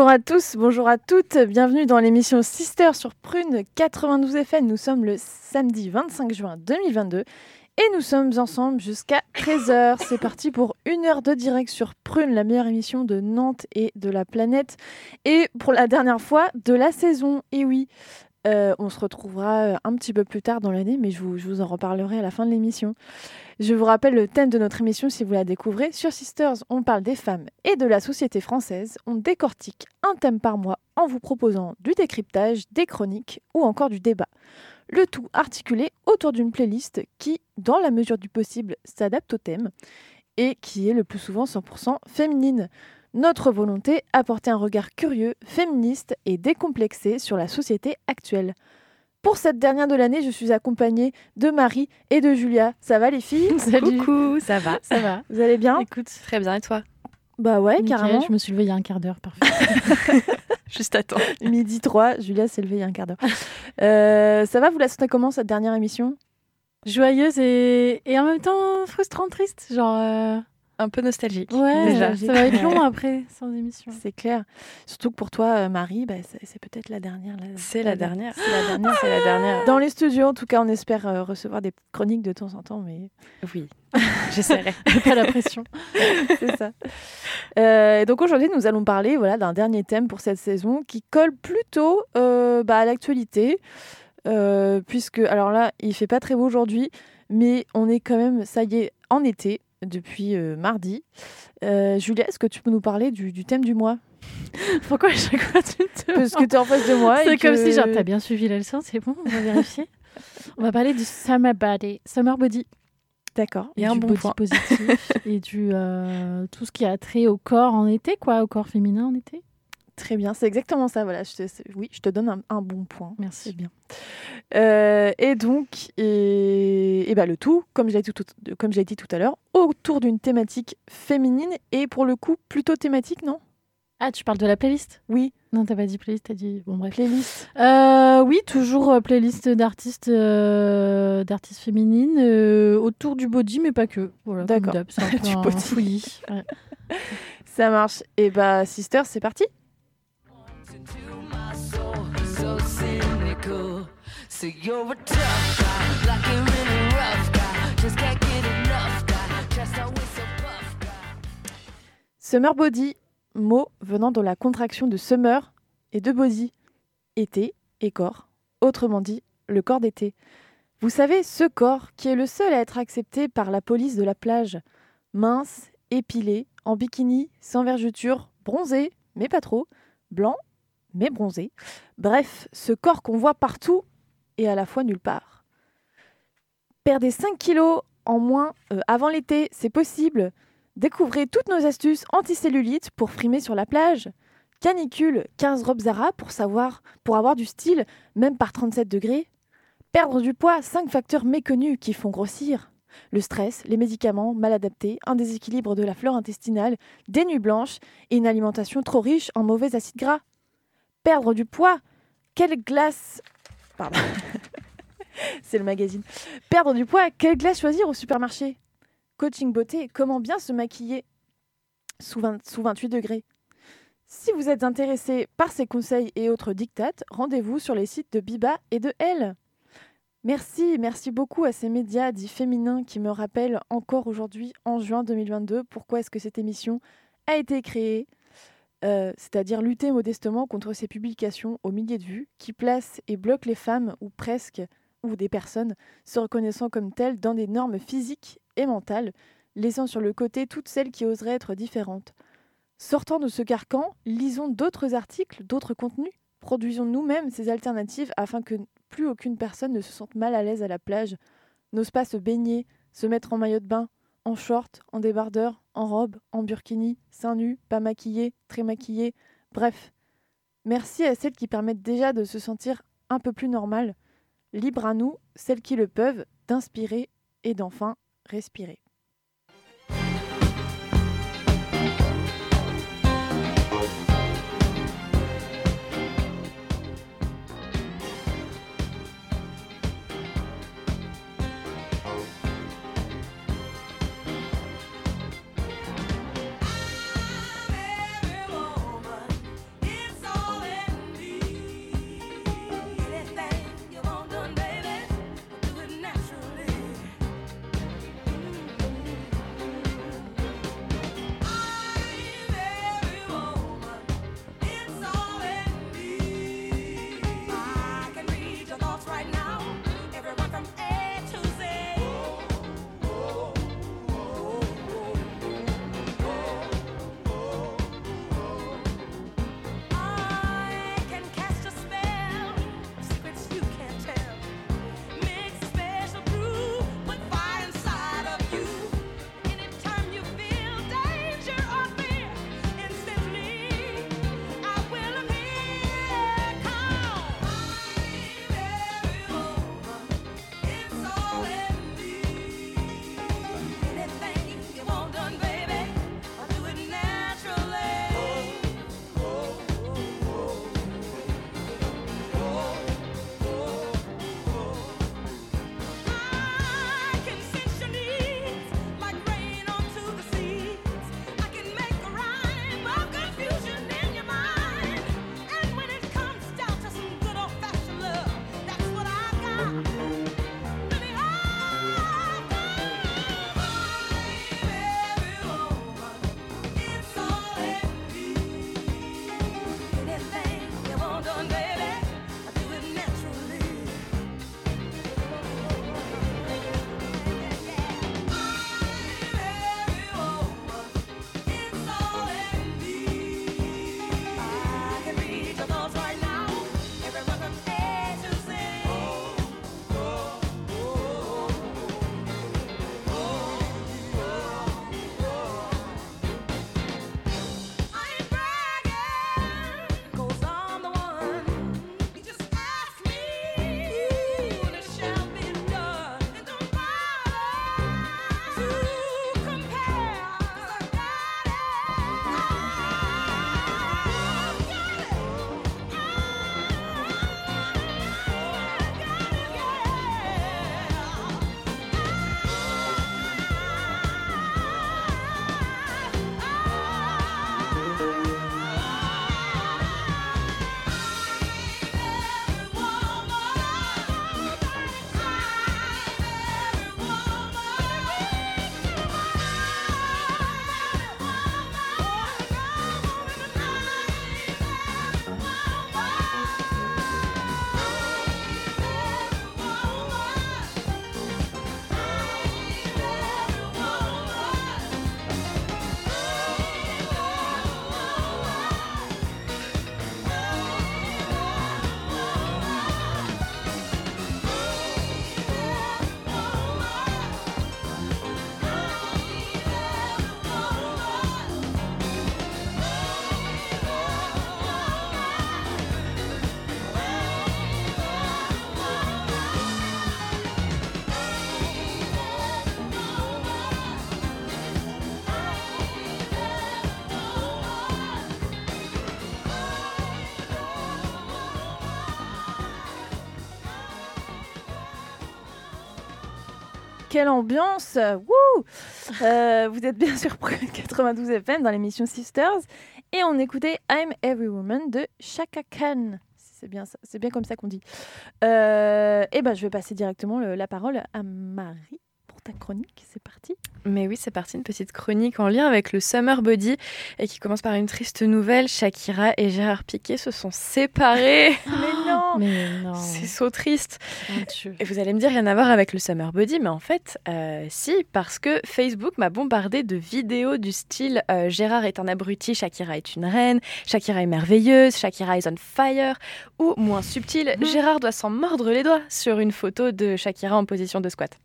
Bonjour à tous, bonjour à toutes, bienvenue dans l'émission Sister sur Prune 92 FM. Nous sommes le samedi 25 juin 2022 et nous sommes ensemble jusqu'à 13h. C'est parti pour une heure de direct sur Prune, la meilleure émission de Nantes et de la planète. Et pour la dernière fois de la saison, et oui, euh, on se retrouvera euh, un petit peu plus tard dans l'année, mais je vous, je vous en reparlerai à la fin de l'émission. Je vous rappelle le thème de notre émission si vous la découvrez. Sur Sisters, on parle des femmes et de la société française. On décortique un thème par mois en vous proposant du décryptage, des chroniques ou encore du débat. Le tout articulé autour d'une playlist qui, dans la mesure du possible, s'adapte au thème et qui est le plus souvent 100% féminine. Notre volonté, apporter un regard curieux, féministe et décomplexé sur la société actuelle. Pour cette dernière de l'année, je suis accompagnée de Marie et de Julia. Ça va les filles? Salut. Coucou, ça va? Ça va Vous allez bien? Écoute, très bien, et toi? Bah ouais, Nickel, carrément. Je me suis levée il y a un quart d'heure, parfait. Juste à temps. Midi 3, Julia s'est levée il y a un quart d'heure. Euh, ça va, vous la sentez comment cette dernière émission? Joyeuse et... et en même temps frustrante, triste. Genre, euh, Un peu nostalgique. ouais, déjà. ça va être long après, sans émission. C'est clair. Surtout que pour toi, euh, Marie, bah, c'est peut-être la dernière. C'est la dernière. C'est la dernière. C'est la dernière. Dans les studios, en tout cas, on espère euh, recevoir des chroniques de temps en temps, mais Oui, j'essaierai. Pas la pression. c'est ça. Euh, et donc aujourd'hui, nous allons parler voilà, d'un dernier thème pour cette saison qui colle plutôt euh, bah, à l'actualité. Puisque, alors là, il fait pas très beau aujourd'hui, mais on est quand même, ça y est, en été depuis euh, mardi. Euh, Julia, est-ce que tu peux nous parler du, du thème du mois? Pourquoi à chaque fois tu te Parce que tu es en face de moi. C'est comme que- si, genre, t'as bien suivi la leçon, c'est bon, on va vérifier. on va parler du summer body, summer body. D'accord. Et un du bon body point. positif et du euh, tout ce qui a trait au corps en été, quoi, au corps féminin en été? Très bien, c'est exactement ça. Voilà, je te, c'est- oui, je te donne un, un bon point. Merci. Bien. Euh, et donc, et, et bah, le tout, comme j'ai dit dit tout à l'heure, autour d'une thématique féminine et pour le coup plutôt thématique, non? Ah, tu parles de la playlist? Oui, Non, t'as pas dit playlist, t'as dit bon bref. playlist. Euh, oui, toujours euh, playlist d'artistes euh, d'artistes féminines autour du body, mais pas que. Voilà, D'accord. Du body. Ouais. Ça marche. Et bah, Sister, c'est parti. Summer body, mot venant de la contraction de summer et de body, été et corps. Autrement dit, le corps d'été. Vous savez, ce corps qui est le seul à être accepté par la police de la plage. Mince, épilé, en bikini, sans vergeture, bronzé, mais pas trop, blanc, mais bronzé. Bref, ce corps qu'on voit partout et à la fois nulle part. Perdez 5 kilos en moins euh, avant l'été, c'est possible. Découvrez toutes nos astuces anticellulite pour frimer sur la plage. Canicule, 15 robes Zara pour savoir, pour avoir du style, même par 37 degrés. Perdre du poids, 5 facteurs méconnus qui font grossir. Le stress, les médicaments mal adaptés, un déséquilibre de la flore intestinale, des nuits blanches et une alimentation trop riche en mauvais acides gras. Perdre du poids, quelle glace. C'est le magazine. Perdre du poids, quelle glace choisir au supermarché? Coaching beauté, comment bien se maquiller sous, 20 sous 28 degrés? Si vous êtes intéressé par ces conseils et autres dictates, rendez-vous sur les sites de Biba et de Elle. Merci, merci beaucoup à ces médias dits féminins qui me rappellent encore aujourd'hui, en juin 2022, pourquoi est-ce que cette émission a été créée, euh, c'est-à-dire lutter modestement contre ces publications aux milliers de vues qui placent et bloquent les femmes, ou presque, ou des personnes se reconnaissant comme telles dans des normes physiques et mentales, laissant sur le côté toutes celles qui oseraient être différentes. Sortant de ce carcan, lisons d'autres articles, d'autres contenus, produisons nous-mêmes ces alternatives afin que plus aucune personne ne se sente mal à l'aise à la plage, n'ose pas se baigner, Se mettre en maillot de bain, en short, en débardeur, en robe, en burkini, seins nus, pas maquillés, très maquillés, bref. Merci à celles qui permettent déjà de se sentir un peu plus normal. Libre à nous, celles qui le peuvent, d'inspirer et d'enfin respirer. Quelle ambiance Wouh Euh, Vous êtes bien sur 92 FM dans l'émission Sisters et on écoutait I'm Every Woman de Chaka Khan. C'est bien, ça- c'est bien comme ça qu'on dit. Euh, et ben, je vais passer directement le- la parole à Marie pour ta chronique. C'est parti. Mais oui, c'est parti, une petite chronique en lien avec le Summer Body et qui commence par une triste nouvelle. Shakira et Gérard Piqué se sont séparés. Mais non non non. C'est so triste. Et vous allez me dire, rien à voir avec le summer body, mais en fait, euh, si, parce que Facebook m'a bombardé de vidéos du style euh, Gérard est un abruti, Shakira est une reine, Shakira est merveilleuse, Shakira is on fire, ou moins subtil, Gérard doit s'en mordre les doigts sur une photo de Shakira en position de squat.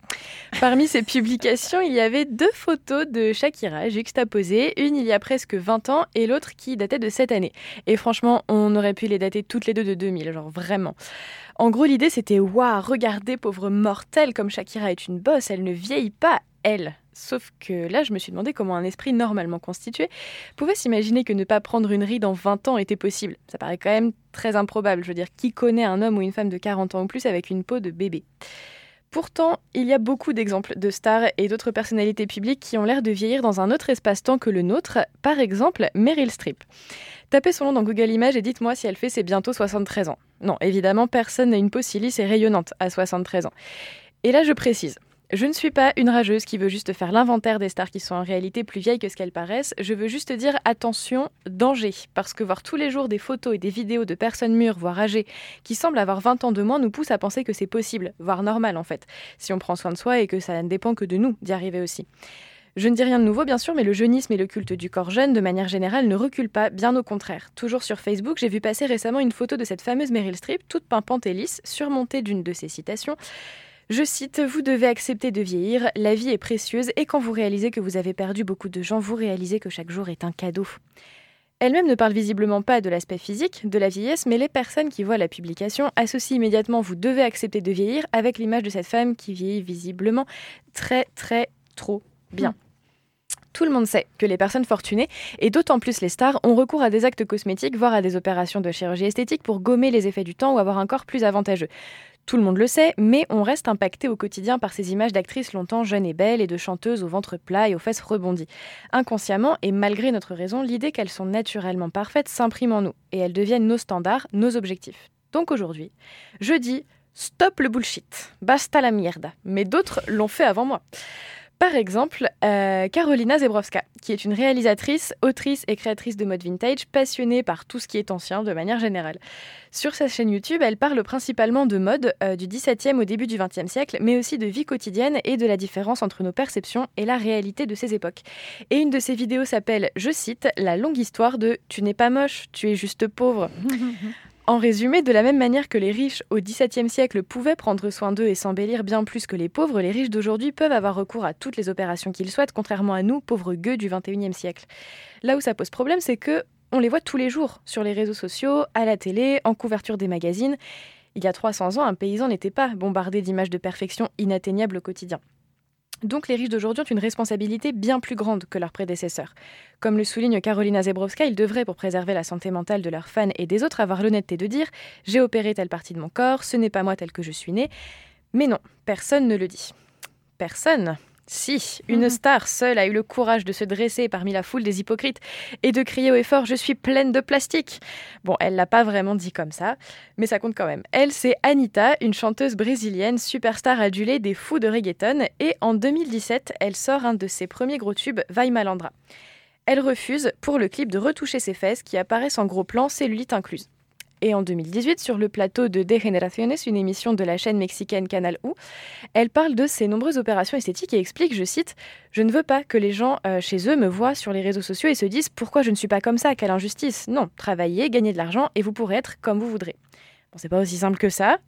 Parmi ces publications, il y avait deux photos de Shakira juxtaposées, une il y a presque 20 ans et l'autre qui datait de cette année. Et franchement, on aurait pu les dater toutes les deux de 2000, genre vraiment. En gros, l'idée c'était waouh, regardez pauvre mortelle comme Shakira est une bosse, elle ne vieillit pas, elle. Sauf que là, je me suis demandé comment un esprit normalement constitué pouvait s'imaginer que ne pas prendre une ride en 20 ans était possible. Ça paraît quand même très improbable. Je veux dire, qui connaît un homme ou une femme de 40 ans ou plus avec une peau de bébé? Pourtant, il y a beaucoup d'exemples de stars et d'autres personnalités publiques qui ont l'air de vieillir dans un autre espace-temps que le nôtre, par exemple Meryl Streep. Tapez son nom dans Google Images et dites-moi si elle fait ses bientôt 73 ans. Non, évidemment, personne n'a une peau si lisse et rayonnante à 73 ans. Et là, je précise. Je ne suis pas une rageuse qui veut juste faire l'inventaire des stars qui sont en réalité plus vieilles que ce qu'elles paraissent. Je veux juste dire attention, danger. Parce que voir tous les jours des photos et des vidéos de personnes mûres, voire âgées, qui semblent avoir 20 ans de moins, nous pousse à penser que c'est possible, voire normal en fait, si on prend soin de soi et que ça ne dépend que de nous d'y arriver aussi. Je ne dis rien de nouveau, bien sûr, mais le jeunisme et le culte du corps jeune, de manière générale, ne reculent pas, bien au contraire. Toujours sur Facebook, j'ai vu passer récemment une photo de cette fameuse Meryl Streep, toute pimpante et lisse, surmontée d'une de ses citations. Je cite, Vous devez accepter de vieillir, la vie est précieuse, et quand vous réalisez que vous avez perdu beaucoup de gens, vous réalisez que chaque jour est un cadeau. Elle-même ne parle visiblement pas de l'aspect physique, de la vieillesse, mais les personnes qui voient la publication associent immédiatement Vous devez accepter de vieillir avec l'image de cette femme qui vieillit visiblement très très trop bien. Tout le monde sait que les personnes fortunées, et d'autant plus les stars, ont recours à des actes cosmétiques, voire à des opérations de chirurgie esthétique pour gommer les effets du temps ou avoir un corps plus avantageux. Tout le monde le sait, mais on reste impacté au quotidien par ces images d'actrices longtemps jeunes et belles et de chanteuses au ventre plat et aux fesses rebondies. Inconsciemment, et malgré notre raison, l'idée qu'elles sont naturellement parfaites s'imprime en nous, et elles deviennent nos standards, nos objectifs. Donc aujourd'hui, je dis stop le bullshit, basta la mierda, mais d'autres l'ont fait avant moi. Par exemple, euh, Carolina Zebrowska, qui est une réalisatrice, autrice et créatrice de mode vintage, passionnée par tout ce qui est ancien de manière générale. Sur sa chaîne YouTube, elle parle principalement de mode euh, du XVIIe au début du XXe siècle, mais aussi de vie quotidienne et de la différence entre nos perceptions et la réalité de ces époques. Et une de ses vidéos s'appelle, je cite, La longue histoire de Tu n'es pas moche, tu es juste pauvre. En résumé, de la même manière que les riches au XVIIe siècle pouvaient prendre soin d'eux et s'embellir bien plus que les pauvres, les riches d'aujourd'hui peuvent avoir recours à toutes les opérations qu'ils souhaitent, contrairement à nous, pauvres gueux du XXIe siècle. Là où ça pose problème, c'est que on les voit tous les jours sur les réseaux sociaux, à la télé, en couverture des magazines. Il y a 300 ans, un paysan n'était pas bombardé d'images de perfection inatteignables au quotidien. Donc les riches d'aujourd'hui ont une responsabilité bien plus grande que leurs prédécesseurs. Comme le souligne Carolina Zebrowska, ils devraient, pour préserver la santé mentale de leurs fans et des autres, avoir l'honnêteté de dire J'ai opéré telle partie de mon corps, ce n'est pas moi tel que je suis né. Mais non, personne ne le dit. Personne si, une star seule a eu le courage de se dresser parmi la foule des hypocrites et de crier haut et fort Je suis pleine de plastique. Bon, elle l'a pas vraiment dit comme ça, mais ça compte quand même. Elle, c'est Anita, une chanteuse brésilienne, superstar adulée des fous de reggaeton, et en 2017, elle sort un de ses premiers gros tubes, Vai Malandra. Elle refuse, pour le clip, de retoucher ses fesses qui apparaissent en gros plan, cellulite incluse. Et en 2018, sur le plateau de De Generaciones, une émission de la chaîne mexicaine Canal U, elle parle de ses nombreuses opérations esthétiques et explique, je cite, Je ne veux pas que les gens euh, chez eux me voient sur les réseaux sociaux et se disent Pourquoi je ne suis pas comme ça? Quelle injustice Non, travaillez, gagnez de l'argent et vous pourrez être comme vous voudrez. Bon, c'est pas aussi simple que ça,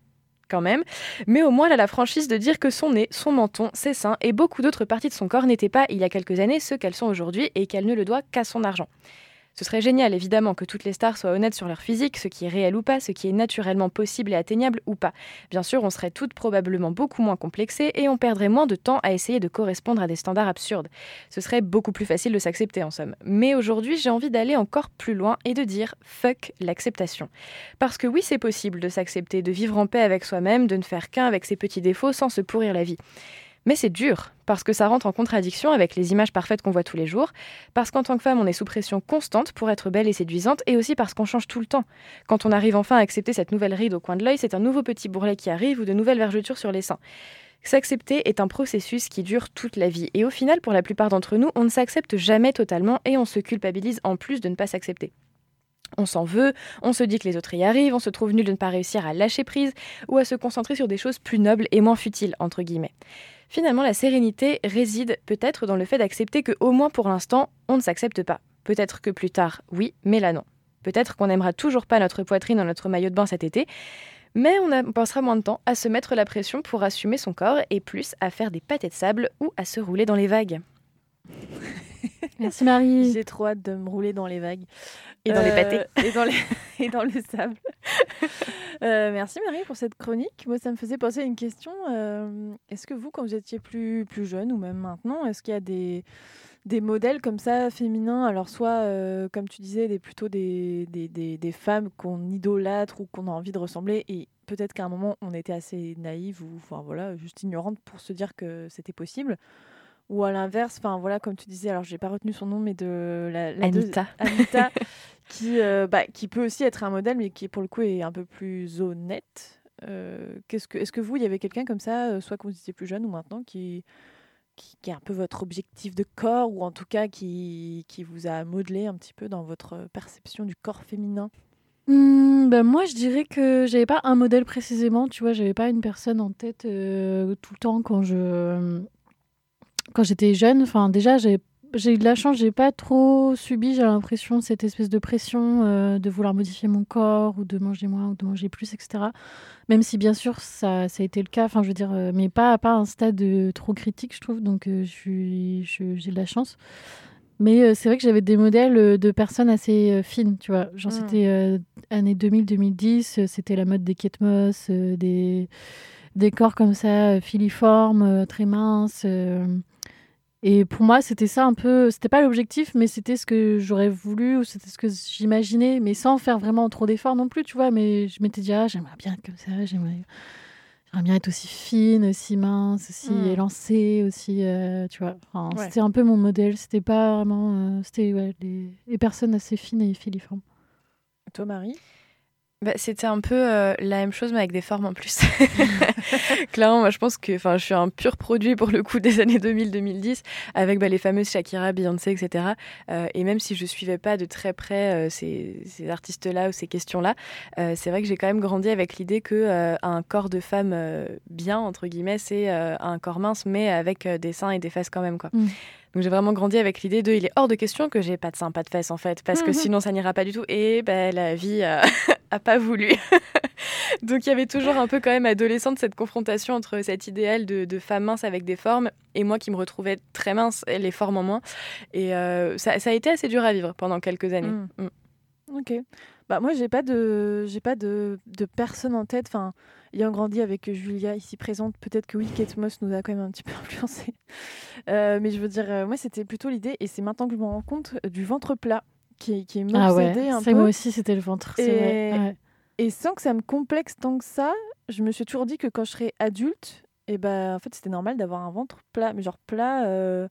quand même, mais au moins elle a la franchise de dire que son nez, son menton, ses seins et beaucoup d'autres parties de son corps n'étaient pas, il y a quelques années, ceux qu'elles sont aujourd'hui et qu'elle ne le doit qu'à son argent. Ce serait génial, évidemment, que toutes les stars soient honnêtes sur leur physique, ce qui est réel ou pas, ce qui est naturellement possible et atteignable ou pas. Bien sûr, on serait toutes probablement beaucoup moins complexées et on perdrait moins de temps à essayer de correspondre à des standards absurdes. Ce serait beaucoup plus facile de s'accepter, en somme. Mais aujourd'hui, j'ai envie d'aller encore plus loin et de dire fuck l'acceptation. Parce que oui, c'est possible de s'accepter, de vivre en paix avec soi-même, de ne faire qu'un avec ses petits défauts sans se pourrir la vie. Mais c'est dur, parce que ça rentre en contradiction avec les images parfaites qu'on voit tous les jours, parce qu'en tant que femme, on est sous pression constante pour être belle et séduisante, et aussi parce qu'on change tout le temps. Quand on arrive enfin à accepter cette nouvelle ride au coin de l'œil, c'est un nouveau petit bourrelet qui arrive ou de nouvelles vergetures sur les seins. S'accepter est un processus qui dure toute la vie, et au final, pour la plupart d'entre nous, on ne s'accepte jamais totalement et on se culpabilise en plus de ne pas s'accepter. On s'en veut, on se dit que les autres y arrivent, on se trouve nul de ne pas réussir à lâcher prise ou à se concentrer sur des choses plus nobles et moins futiles, entre guillemets. Finalement, la sérénité réside peut-être dans le fait d'accepter que, au moins pour l'instant, on ne s'accepte pas. Peut-être que plus tard, oui, mais là non. Peut-être qu'on n'aimera toujours pas notre poitrine dans notre maillot de bain cet été, mais on, on passera moins de temps à se mettre la pression pour assumer son corps et plus à faire des pâtés de sable ou à se rouler dans les vagues. Merci Marie. J'ai trop hâte de me rouler dans les vagues. Et dans les Euh, pâtés. Et dans, les... et dans le sable. Euh, merci Marie pour cette chronique. Moi, ça me faisait penser à une question. euh, est-ce que vous, quand vous étiez plus, plus jeune ou même maintenant, est-ce qu'il y a des, des modèles comme ça féminins? Alors, soit, euh, comme tu disais, des, plutôt des, des, des, des femmes qu'on idolâtre ou qu'on a envie de ressembler. Et peut-être qu'à un moment, on était assez naïve ou enfin, voilà, juste ignorante pour se dire que c'était possible. Ou à l'inverse, enfin voilà, comme tu disais, alors j'ai pas retenu son nom, mais de la, la deux- Anita. Anita, qui, euh, bah, qui peut aussi être un modèle, mais qui pour le coup est un peu plus honnête. Euh, qu'est-ce que, est-ce que vous, il y avait quelqu'un comme ça, euh, soit quand vous étiez plus jeune ou maintenant, qui, qui, qui est un peu votre objectif de corps, ou en tout cas qui, qui vous a modelé un petit peu dans votre perception du corps féminin? Ben moi, je dirais que j'avais pas un modèle précisément. Tu vois, j'avais pas une personne en tête euh, tout le temps quand je quand j'étais jeune. Enfin, déjà, j'ai j'ai eu de la chance. J'ai pas trop subi. J'ai l'impression cette espèce de pression euh, de vouloir modifier mon corps ou de manger moins ou de manger plus, etc. Même si bien sûr ça, ça a été le cas. Enfin, je veux dire, euh, mais pas pas à un stade euh, trop critique, je trouve. Donc, j'ai de la chance. Mais c'est vrai que j'avais des modèles de personnes assez fines, tu vois. Genre, Mm. c'était euh, année 2000-2010, euh, c'était la mode des Kate Moss, des, des corps comme ça, filiformes, très minces. Et pour moi, c'était ça un peu. C'était pas l'objectif, mais c'était ce que j'aurais voulu, ou c'était ce que j'imaginais, mais sans faire vraiment trop d'efforts non plus, tu vois. Mais je m'étais dit, ah, j'aimerais bien être comme ça, j'aimerais. Bien être aussi fine, aussi mince, aussi Mm. élancée, aussi, euh, tu vois. Enfin, Ouais. C'était un peu mon modèle. C'était pas vraiment. euh, c'était ouais, les, les personnes assez fines et filiformes. Toi, Marie? Bah, c'était un peu euh, la même chose, mais avec des formes en plus. Clairement, moi, je pense que enfin, je suis un pur produit pour le coup des années 2000-2010, avec bah, les fameuses Shakira, Beyoncé, etc. Euh, et même si je suivais pas de très près euh, ces, ces artistes-là ou ces questions-là, c'est vrai que j'ai quand même grandi avec l'idée que un corps de femme bien, entre guillemets, c'est un corps mince, mais avec des seins et des fesses quand même. Quoi. Mm. Donc j'ai vraiment grandi avec l'idée de il est hors de question que j'ai pas de seins, pas de fesses en fait, parce que Mhm. sinon ça n'ira pas du tout. Et bah, la vie euh, a pas voulu. Donc il y avait toujours un peu quand même adolescente cette confrontation entre cet idéal de, de femme mince avec des formes et moi qui me retrouvais très mince, et les formes en moins. Et euh, ça, ça a été assez dur à vivre pendant quelques années. Mm. Mm. Ok. Bah moi j'ai pas de j'ai pas de, de personne en tête. Enfin, ayant grandi avec Julia ici présente, peut-être que oui, Kate Moss nous a quand même un petit peu influencé. Euh, mais je veux dire, euh, moi c'était plutôt l'idée, et c'est maintenant que je me rends compte du ventre plat qui qui Ah ouais, m'obsédait un ça, peu. moi aussi, c'était le ventre. Et- vrai. Et sans que ça me complexe tant que ça, je me suis toujours dit que quand je serais adulte, et ben en fait c'était normal d'avoir un ventre plat, mais genre plat. euh,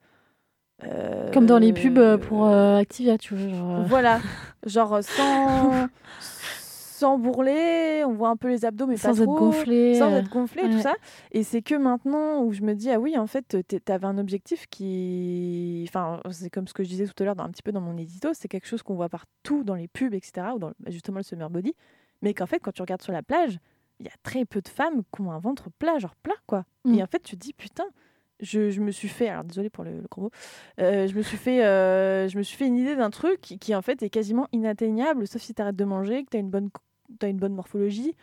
euh, Comme dans les pubs euh, pour euh, Activia, tu vois. Genre, Voilà, genre sans sans bourreler, on voit un peu les abdos mais sans pas être gonflé. Sans euh, être gonflé, ouais. tout ça. Et c'est que maintenant où je me dis, ah oui, en fait, t'avais un objectif qui. Enfin, c'est comme ce que je disais tout à l'heure, dans- un petit peu dans mon édito, c'est quelque chose qu'on voit partout dans les pubs, etc., ou dans bah, justement le summer body. Mais qu'en fait, quand tu regardes sur la plage, il y a très peu de femmes qui ont un ventre plat, genre plat, quoi. Mm. Et en fait, tu te dis, putain. Je, me suis fait, une idée d'un truc qui, en fait est quasiment inatteignable, sauf si tu arrêtes de manger, que tu as une bonne morphologie.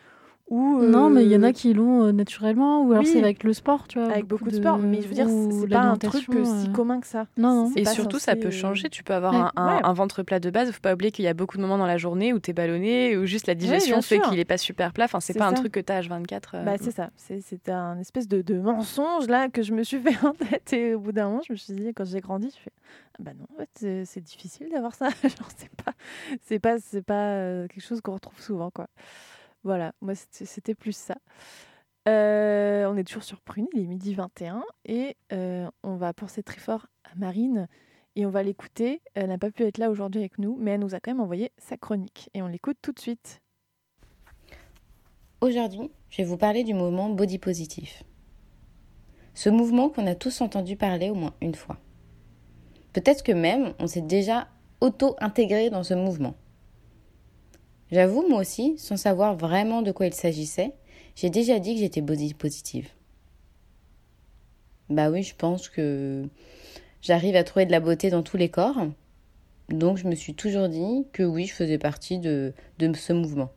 Ou, Non, mais il y en euh, a qui l'ont euh, naturellement, ou alors oui. c'est avec le sport, tu vois. avec beaucoup de sport, mais je veux dire, c'est pas un truc si euh, commun que ça. Non, non. C'est Et surtout, ça peut euh, changer. Tu peux avoir Ouais. un, un- Ouais. un ventre plat de base. Faut pas oublier qu'il y a beaucoup de moments dans la journée où tu es ballonné, ou juste la digestion fait qu'il est pas super plat. Enfin, c'est pas un truc que tu as H24. euh, Bah, c'est ça, c'est c'est un espèce de, de mensonge là que je me suis fait en tête et au bout d'un moment je me suis dit quand j'ai grandi je fais ah bah non en fait c'est- c'est difficile d'avoir ça genre c'est pas c'est pas c'est pas euh, quelque chose qu'on retrouve souvent quoi voilà moi c'était plus ça Euh, on est toujours sur Prune il est midi 21 et euh, on va penser très fort à Marine et on va l'écouter elle n'a pas pu être là aujourd'hui avec nous mais elle nous a quand même envoyé sa chronique et on l'écoute tout de suite Aujourd'hui, je vais vous parler du mouvement body positif. Ce mouvement qu'on a tous entendu parler au moins une fois. Peut-être que même on s'est déjà auto-intégré dans ce mouvement. J'avoue, moi aussi, sans savoir vraiment de quoi il s'agissait, j'ai déjà dit que j'étais body positive. Bah oui, je pense que j'arrive à trouver de la beauté dans tous les corps. Donc je me suis toujours dit que oui, je faisais partie de, ce mouvement.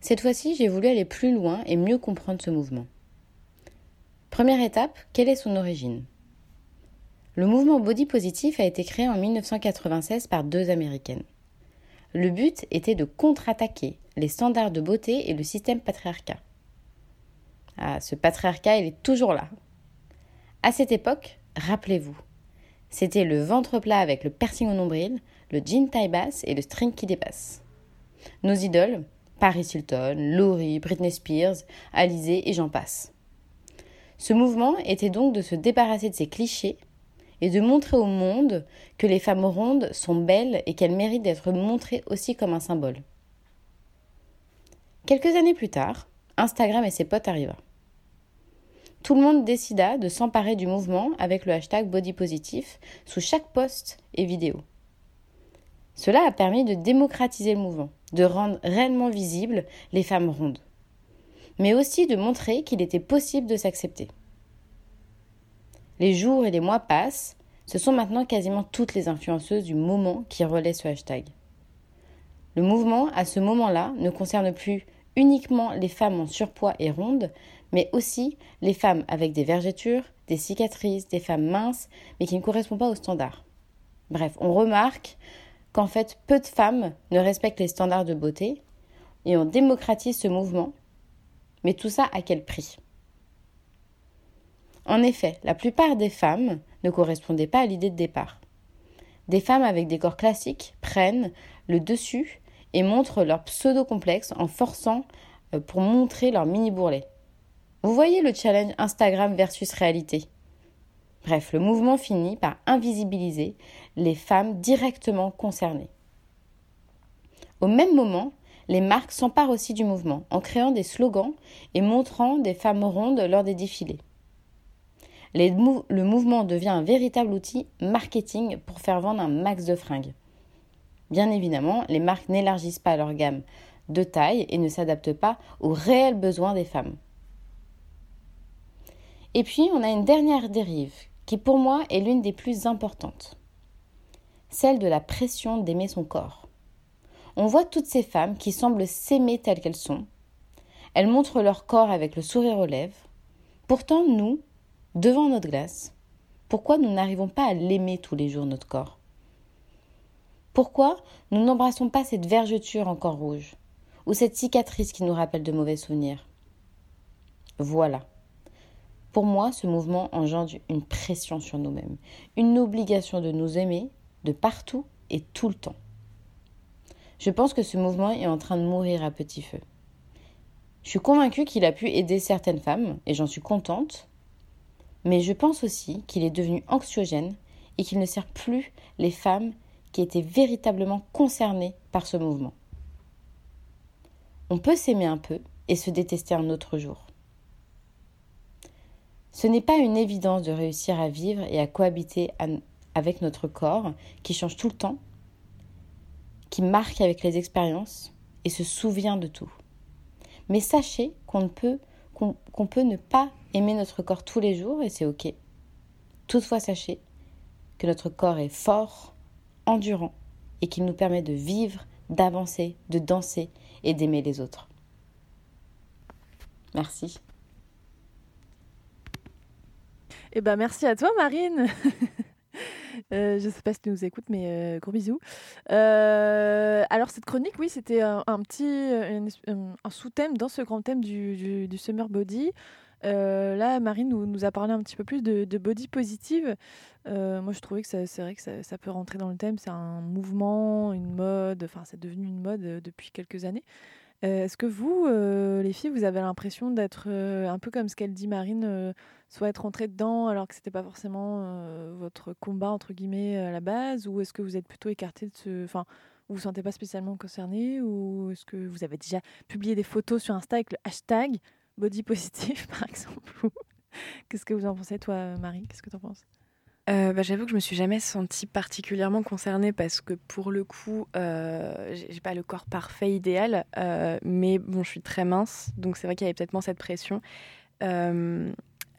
Cette fois-ci, j'ai voulu aller plus loin et mieux comprendre ce mouvement. Première étape, quelle est son origine? Le mouvement body positif a été créé en 1996 par deux Américaines. Le but était de contre-attaquer les standards de beauté et le système patriarcat. Ah, ce patriarcat, il est toujours là. À cette époque, rappelez-vous, c'était le ventre plat avec le piercing au nombril, le jean taille basse et le string qui dépasse. Nos idoles, Paris Hilton, Laurie, Britney Spears, Alizé et j'en passe. Ce mouvement était donc de se débarrasser de ces clichés et de montrer au monde que les femmes rondes sont belles et qu'elles méritent d'être montrées aussi comme un symbole. Quelques années plus tard, Instagram et ses potes arriva. Tout le monde décida de s'emparer du mouvement avec le hashtag bodypositif sous chaque post et vidéo. Cela a permis de démocratiser le mouvement, de rendre réellement visibles les femmes rondes, mais aussi de montrer qu'il était possible de s'accepter. Les jours et les mois passent, ce sont maintenant quasiment toutes les influenceuses du moment qui relaient ce hashtag. Le mouvement, à ce moment-là, ne concerne plus uniquement les femmes en surpoids et rondes, mais aussi les femmes avec des vergetures, des cicatrices, des femmes minces, mais qui ne correspondent pas aux standards. Bref, on remarque qu'en fait, peu de femmes ne respectent les standards de beauté, et on démocratise ce mouvement, mais tout ça à quel prix? En effet, la plupart des femmes ne correspondaient pas à l'idée de départ. Des femmes avec des corps classiques prennent le dessus et montrent leur pseudo-complexe en forçant euh, pour montrer leur mini bourrelet. Vous voyez le challenge Instagram versus réalité. Bref, le mouvement finit par invisibiliser les femmes directement concernées. Au même moment, les marques s'emparent aussi du mouvement en créant des slogans et montrant des femmes rondes lors des défilés. Le mouvement devient un véritable outil marketing pour faire vendre un max de fringues. Bien évidemment, les marques n'élargissent pas leur gamme de taille et ne s'adaptent pas aux réels besoins des femmes. Et puis, on a une dernière dérive qui pour moi est l'une des plus importantes, celle de la pression d'aimer son corps. On voit toutes ces femmes qui semblent s'aimer telles qu'elles sont. Elles montrent leur corps avec le sourire aux lèvres. Pourtant, nous, devant notre glace, pourquoi nous n'arrivons pas à l'aimer tous les jours, notre corps? Pourquoi nous n'embrassons pas cette vergeture encore rouge ou cette cicatrice qui nous rappelle de mauvais souvenirs? Voilà. Pour moi, ce mouvement engendre une pression sur nous-mêmes, une obligation de nous aimer de partout et tout le temps. Je pense que ce mouvement est en train de mourir à petit feu. Je suis convaincue qu'il a pu aider certaines femmes, et j'en suis contente, mais je pense aussi qu'il est devenu anxiogène et qu'il ne sert plus les femmes qui étaient véritablement concernées par ce mouvement. On peut s'aimer un peu et se détester un autre jour. Ce n'est pas une évidence de réussir à vivre et à cohabiter avec notre corps qui change tout le temps, qui marque avec les expériences et se souvient de tout. Mais sachez qu'on peut, qu'on peut ne pas aimer notre corps tous les jours et c'est ok. Toutefois, sachez que notre corps est fort, endurant et qu'il nous permet de vivre, d'avancer, de danser et d'aimer les autres. Merci. Eh ben, merci à toi, Marine. Euh, je ne sais pas si tu nous écoutes, mais euh, gros bisous. Euh, alors, cette chronique, oui, c'était un, petit un, sous-thème dans ce grand thème du, du, Summer Body. Là, Marine nous, a parlé un petit peu plus de, body positive. Moi, je trouvais que c'est vrai que ça, ça, peut rentrer dans le thème. C'est un mouvement, une mode. Enfin, c'est devenu une mode depuis quelques années. Est-ce que vous, les filles, vous avez l'impression d'être un peu comme ce qu'elle dit, Marine, soit être rentrée dedans alors que c'était pas forcément votre combat entre guillemets à la base, ou est-ce que vous êtes plutôt écarté de ce, enfin, vous vous sentez pas spécialement concerné, ou est-ce que vous avez déjà publié des photos sur Insta avec le hashtag body positif, par exemple. Qu'est-ce que vous en pensez, toi, Marie? Qu'est-ce que tu en penses? Euh, bah, J'avoue que je me suis jamais sentie particulièrement concernée parce que pour le coup, euh, j'ai pas le corps parfait, idéal, euh, mais bon, je suis très mince, donc c'est vrai qu'il y avait peut-être moins cette pression.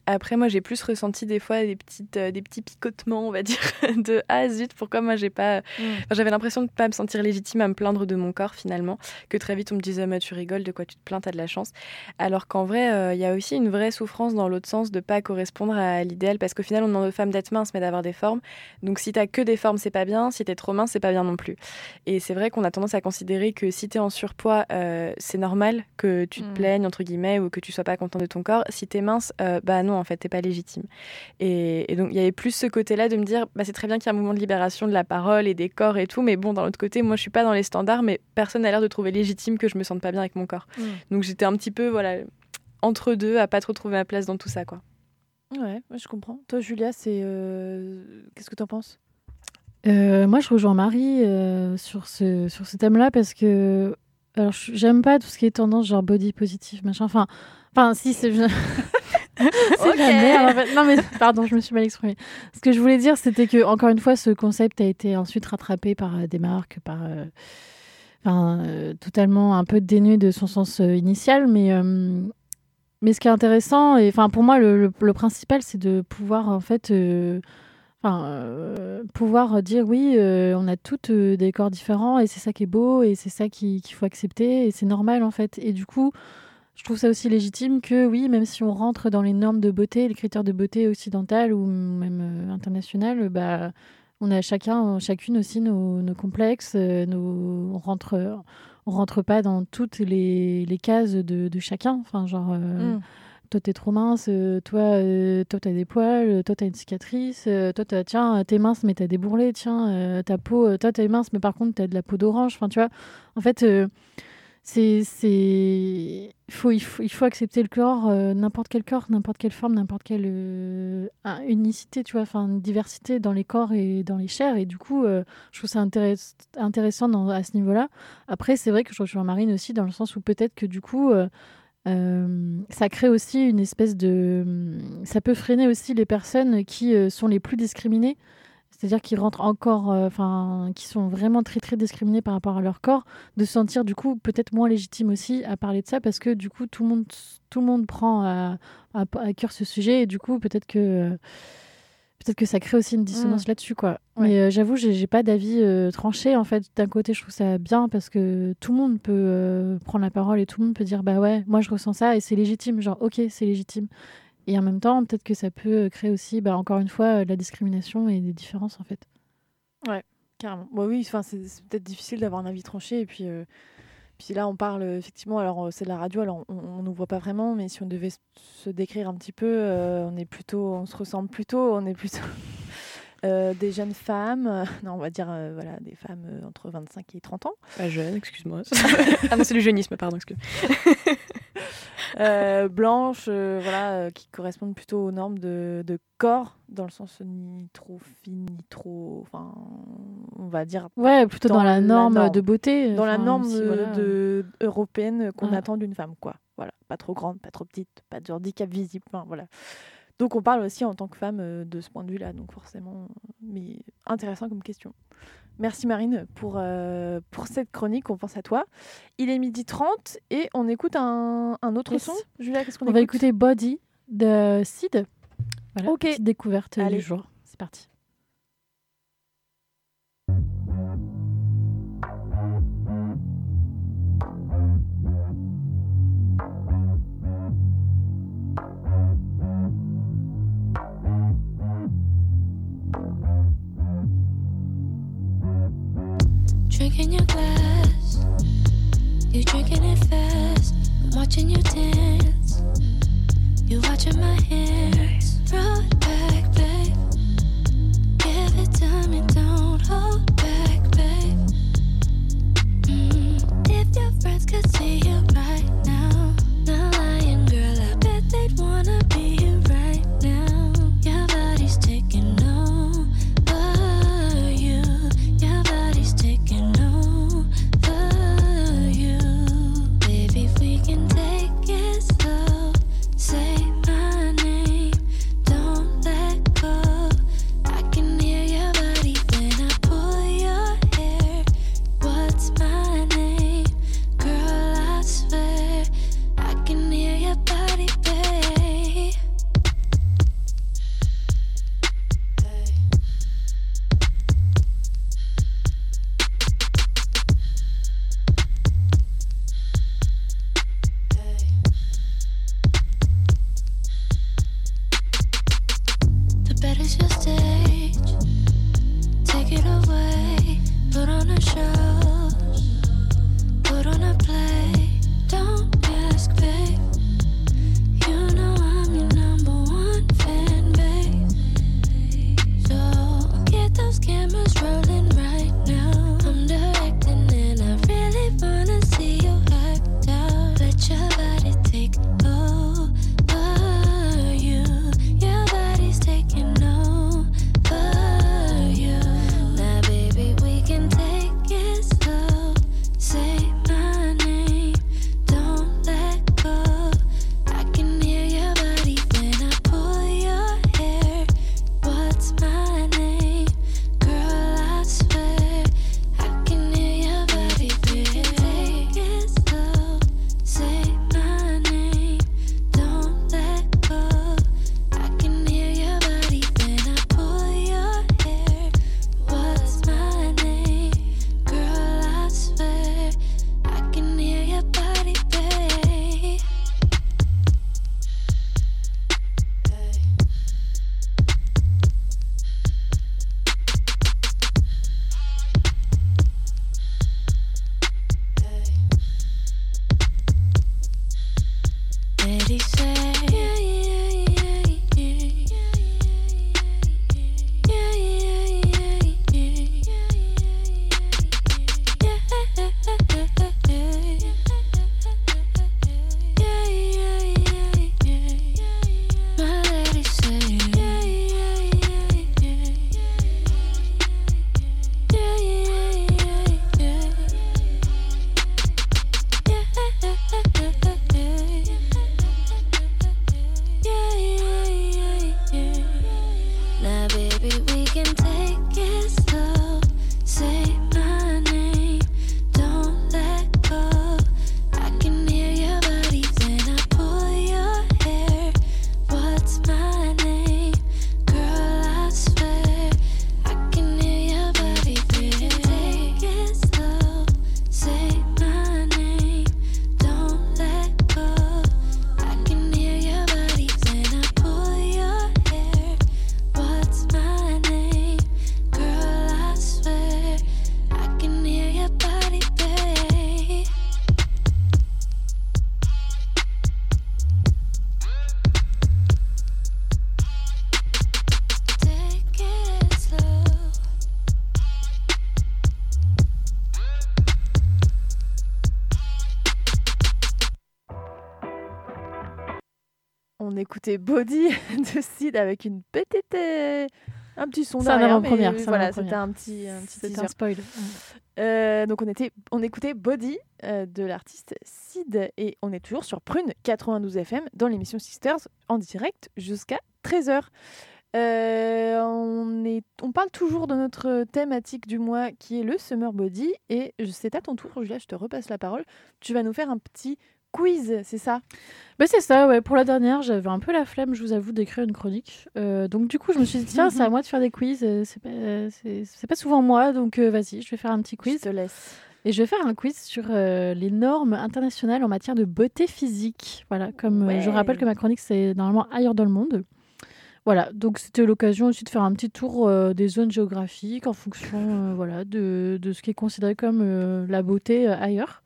Euh, après, moi, j'ai plus ressenti des fois des, petites, euh, des petits picotements, on va dire, de ah zut, pourquoi moi j'ai pas. Enfin, J'avais l'impression de pas me sentir légitime à me plaindre de mon corps finalement, que très vite on me disait mais tu rigoles, de quoi tu te plains, t'as de la chance. Alors qu'en vrai, euh, il y a aussi une vraie souffrance dans l'autre sens de pas correspondre à l'idéal parce qu'au final, on demande aux femmes d'être minces mais d'avoir des formes. Donc si t'as que des formes, c'est pas bien. Si t'es trop mince, c'est pas bien non plus. Et c'est vrai qu'on a tendance à considérer que si t'es en surpoids, euh, c'est normal que tu te Mm. plaignes entre guillemets ou que tu sois pas content de ton corps. Si t'es mince, euh, bah non, en fait, t'es pas légitime. Et, et donc il y avait plus ce côté-là de me dire, bah, c'est très bien qu'il y a un mouvement de libération de la parole et des corps et tout, mais bon, d'un autre côté, moi je suis pas dans les standards, mais personne n'a l'air de trouver légitime que je me sente pas bien avec mon corps. Mm. Donc j'étais un petit peu voilà entre deux, à pas trop trouver ma place dans tout ça quoi. Ouais, je comprends. Toi, Julia, c'est. euh, Qu'est-ce que t'en penses? Euh, moi, je rejoins Marie euh, sur ce, sur ce thème-là parce que alors j'aime pas tout ce qui est tendance genre body positive machin. Enfin, enfin si c'est c'est la merde. en fait. Non mais pardon, je me suis mal exprimée. Ce que je voulais dire, c'était que encore une fois, ce concept a été ensuite rattrapé par euh, des marques, par euh, enfin euh, totalement un peu dénué de son sens euh, initial, mais mais ce qui est intéressant, et enfin pour moi le, le- le principal, c'est de pouvoir en fait Enfin, euh, pouvoir dire oui, euh, on a toutes euh, des corps différents et c'est ça qui est beau et c'est ça qui- qu'il faut accepter et c'est normal en fait. Et du coup, je trouve ça aussi légitime que oui, même si on rentre dans les normes de beauté, les critères de beauté occidentales ou même euh, internationales, bah, on a chacun, chacune aussi nos, nos complexes, euh, nos, on rentre, on rentre pas dans toutes les, les cases de, de chacun. Enfin, genre. euh, Mm. toi t'es trop mince, euh, toi euh, toi t'as des poils, toi t'as une cicatrice, euh, toi t'as tiens t'es mince mais t'as des bourrelets, tiens ta peau, toi t'es mince mais par contre t'as de la peau d'orange, enfin tu vois, en fait c'est c'est faut, il faut il faut accepter le corps, euh, n'importe quel corps, n'importe quelle forme, n'importe quelle euh, un- unicité, tu vois, enfin diversité dans les corps et dans les chairs et du coup euh, je trouve ça intéress- intéressant à ce niveau-là. Après c'est vrai que je rejoins Marine aussi dans le sens où peut-être que du coup ça crée aussi une espèce de. Ça peut freiner aussi les personnes qui sont les plus discriminées, c'est-à-dire qui rentrent encore. euh, Enfin, qui sont vraiment très très discriminées par rapport à leur corps, de se sentir du coup peut-être moins légitime aussi à parler de ça parce que du coup tout le monde, tout le monde prend à, à, à cœur ce sujet et du coup peut-être que. euh, Peut-être que ça crée aussi une dissonance là-dessus, quoi. Ouais. Mais euh, j'avoue, j'ai pas d'avis euh, tranché. En fait, d'un côté, je trouve ça bien parce que tout le monde peut prendre la parole et tout le monde peut dire bah ouais, moi je ressens ça et c'est légitime. Genre ok, c'est légitime. Et en même temps, peut-être que ça peut euh, créer aussi, bah, encore une fois, euh, de la discrimination et des différences en fait. Carrément. Bah oui, enfin, c'est peut-être difficile d'avoir un avis tranché. Et puis, euh, puis là, on parle effectivement. Alors, c'est de la radio, alors on on nous voit pas vraiment, mais si on devait se décrire un petit peu, euh, on est plutôt, on se ressemble plutôt, on est plutôt euh, des jeunes femmes. euh, non, on va dire euh, voilà, des femmes euh, entre 25 et 30 ans. Pas jeune, excuse-moi. ah non, c'est du jeunisme, pardon, excuse. euh, blanches, euh, voilà, euh, qui correspondent plutôt aux normes de, de corps, dans le sens ni trop fine, ni trop. Enfin, on va dire Ouais, plutôt dans, Dans la la norme, de beauté. dans la norme aussi, de, voilà. de- européenne qu'on attend d'une femme, quoi. Voilà, pas trop grande, pas trop petite, pas de handicap visible, enfin, voilà. Donc on parle aussi en tant que femme euh, de ce point de vue-là, donc forcément, euh, mais intéressant comme question. Merci Marine pour, euh, pour cette chronique, on pense à toi. Il est midi 30 et on écoute un, un autre Yes. son. Julia, qu'est-ce qu'on On va écouter Body de Sid. Voilà, Ok. petite découverte Allez. du jour. C'est parti. Drinking your glass, you drinking it fast. I'm watching you dance, you watching my hands. Back, Body de Sid avec une petite. Un petit son derrière, mais c'est un Voilà, c'était un petit, un petit teaser. un spoil. Euh, donc on, était, on écoutait Body euh, de l'artiste Sid et on est toujours sur Prune 92 FM dans l'émission Sisters en direct jusqu'à 13h. Euh, on, est, on parle toujours de notre thématique du mois qui est le Summer Body et c'est à ton tour Julia, je te repasse la parole. Tu vas nous faire un petit quiz, c'est ça? Bah, c'est ça, ouais. Pour la dernière, j'avais un peu la flemme, je vous avoue, d'écrire une chronique. Euh, donc, du coup, je me suis dit, tiens, c'est à moi de faire des quiz. euh, C'est pas, euh, c'est- pas souvent moi, donc euh, vas-y, je vais faire un petit Je quiz. te laisse. Et je vais faire un quiz sur euh, les normes internationales en matière de beauté physique. Voilà, comme je rappelle que ma chronique, c'est normalement ailleurs dans le monde. Voilà, donc c'était l'occasion aussi de faire un petit tour des zones géographiques en fonction voilà, de, de ce qui est considéré comme la beauté ailleurs.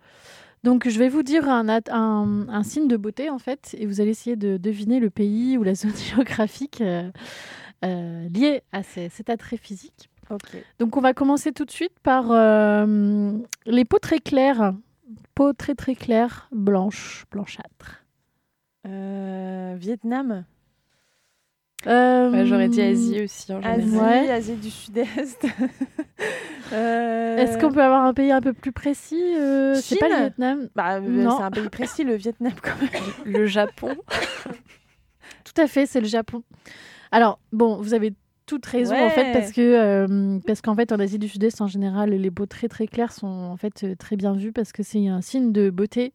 Donc je vais vous dire un, at- un, un signe de beauté en fait, et vous allez essayer de deviner le pays ou la zone géographique euh, euh, liée à ces- cet attrait physique. Donc on va commencer tout de suite par euh, les peaux très claires, peaux très très claires, blanches, blanchâtres. Vietnam, Ouais, J'aurais dit Asie aussi en général. Asie, Ouais. Asie du Sud-Est. Euh, Est-ce qu'on peut avoir un pays un peu plus précis euh, C'est pas le Chine Vietnam. Bah, euh, Non. c'est un pays précis, le Vietnam quand même. Le Japon. Tout à fait, c'est le Japon. Alors bon, vous avez toute raison en fait parce que euh, parce qu'en fait en Asie du Sud-Est en général les peaux très très claires sont en fait euh, très bien vues parce que c'est un signe de beauté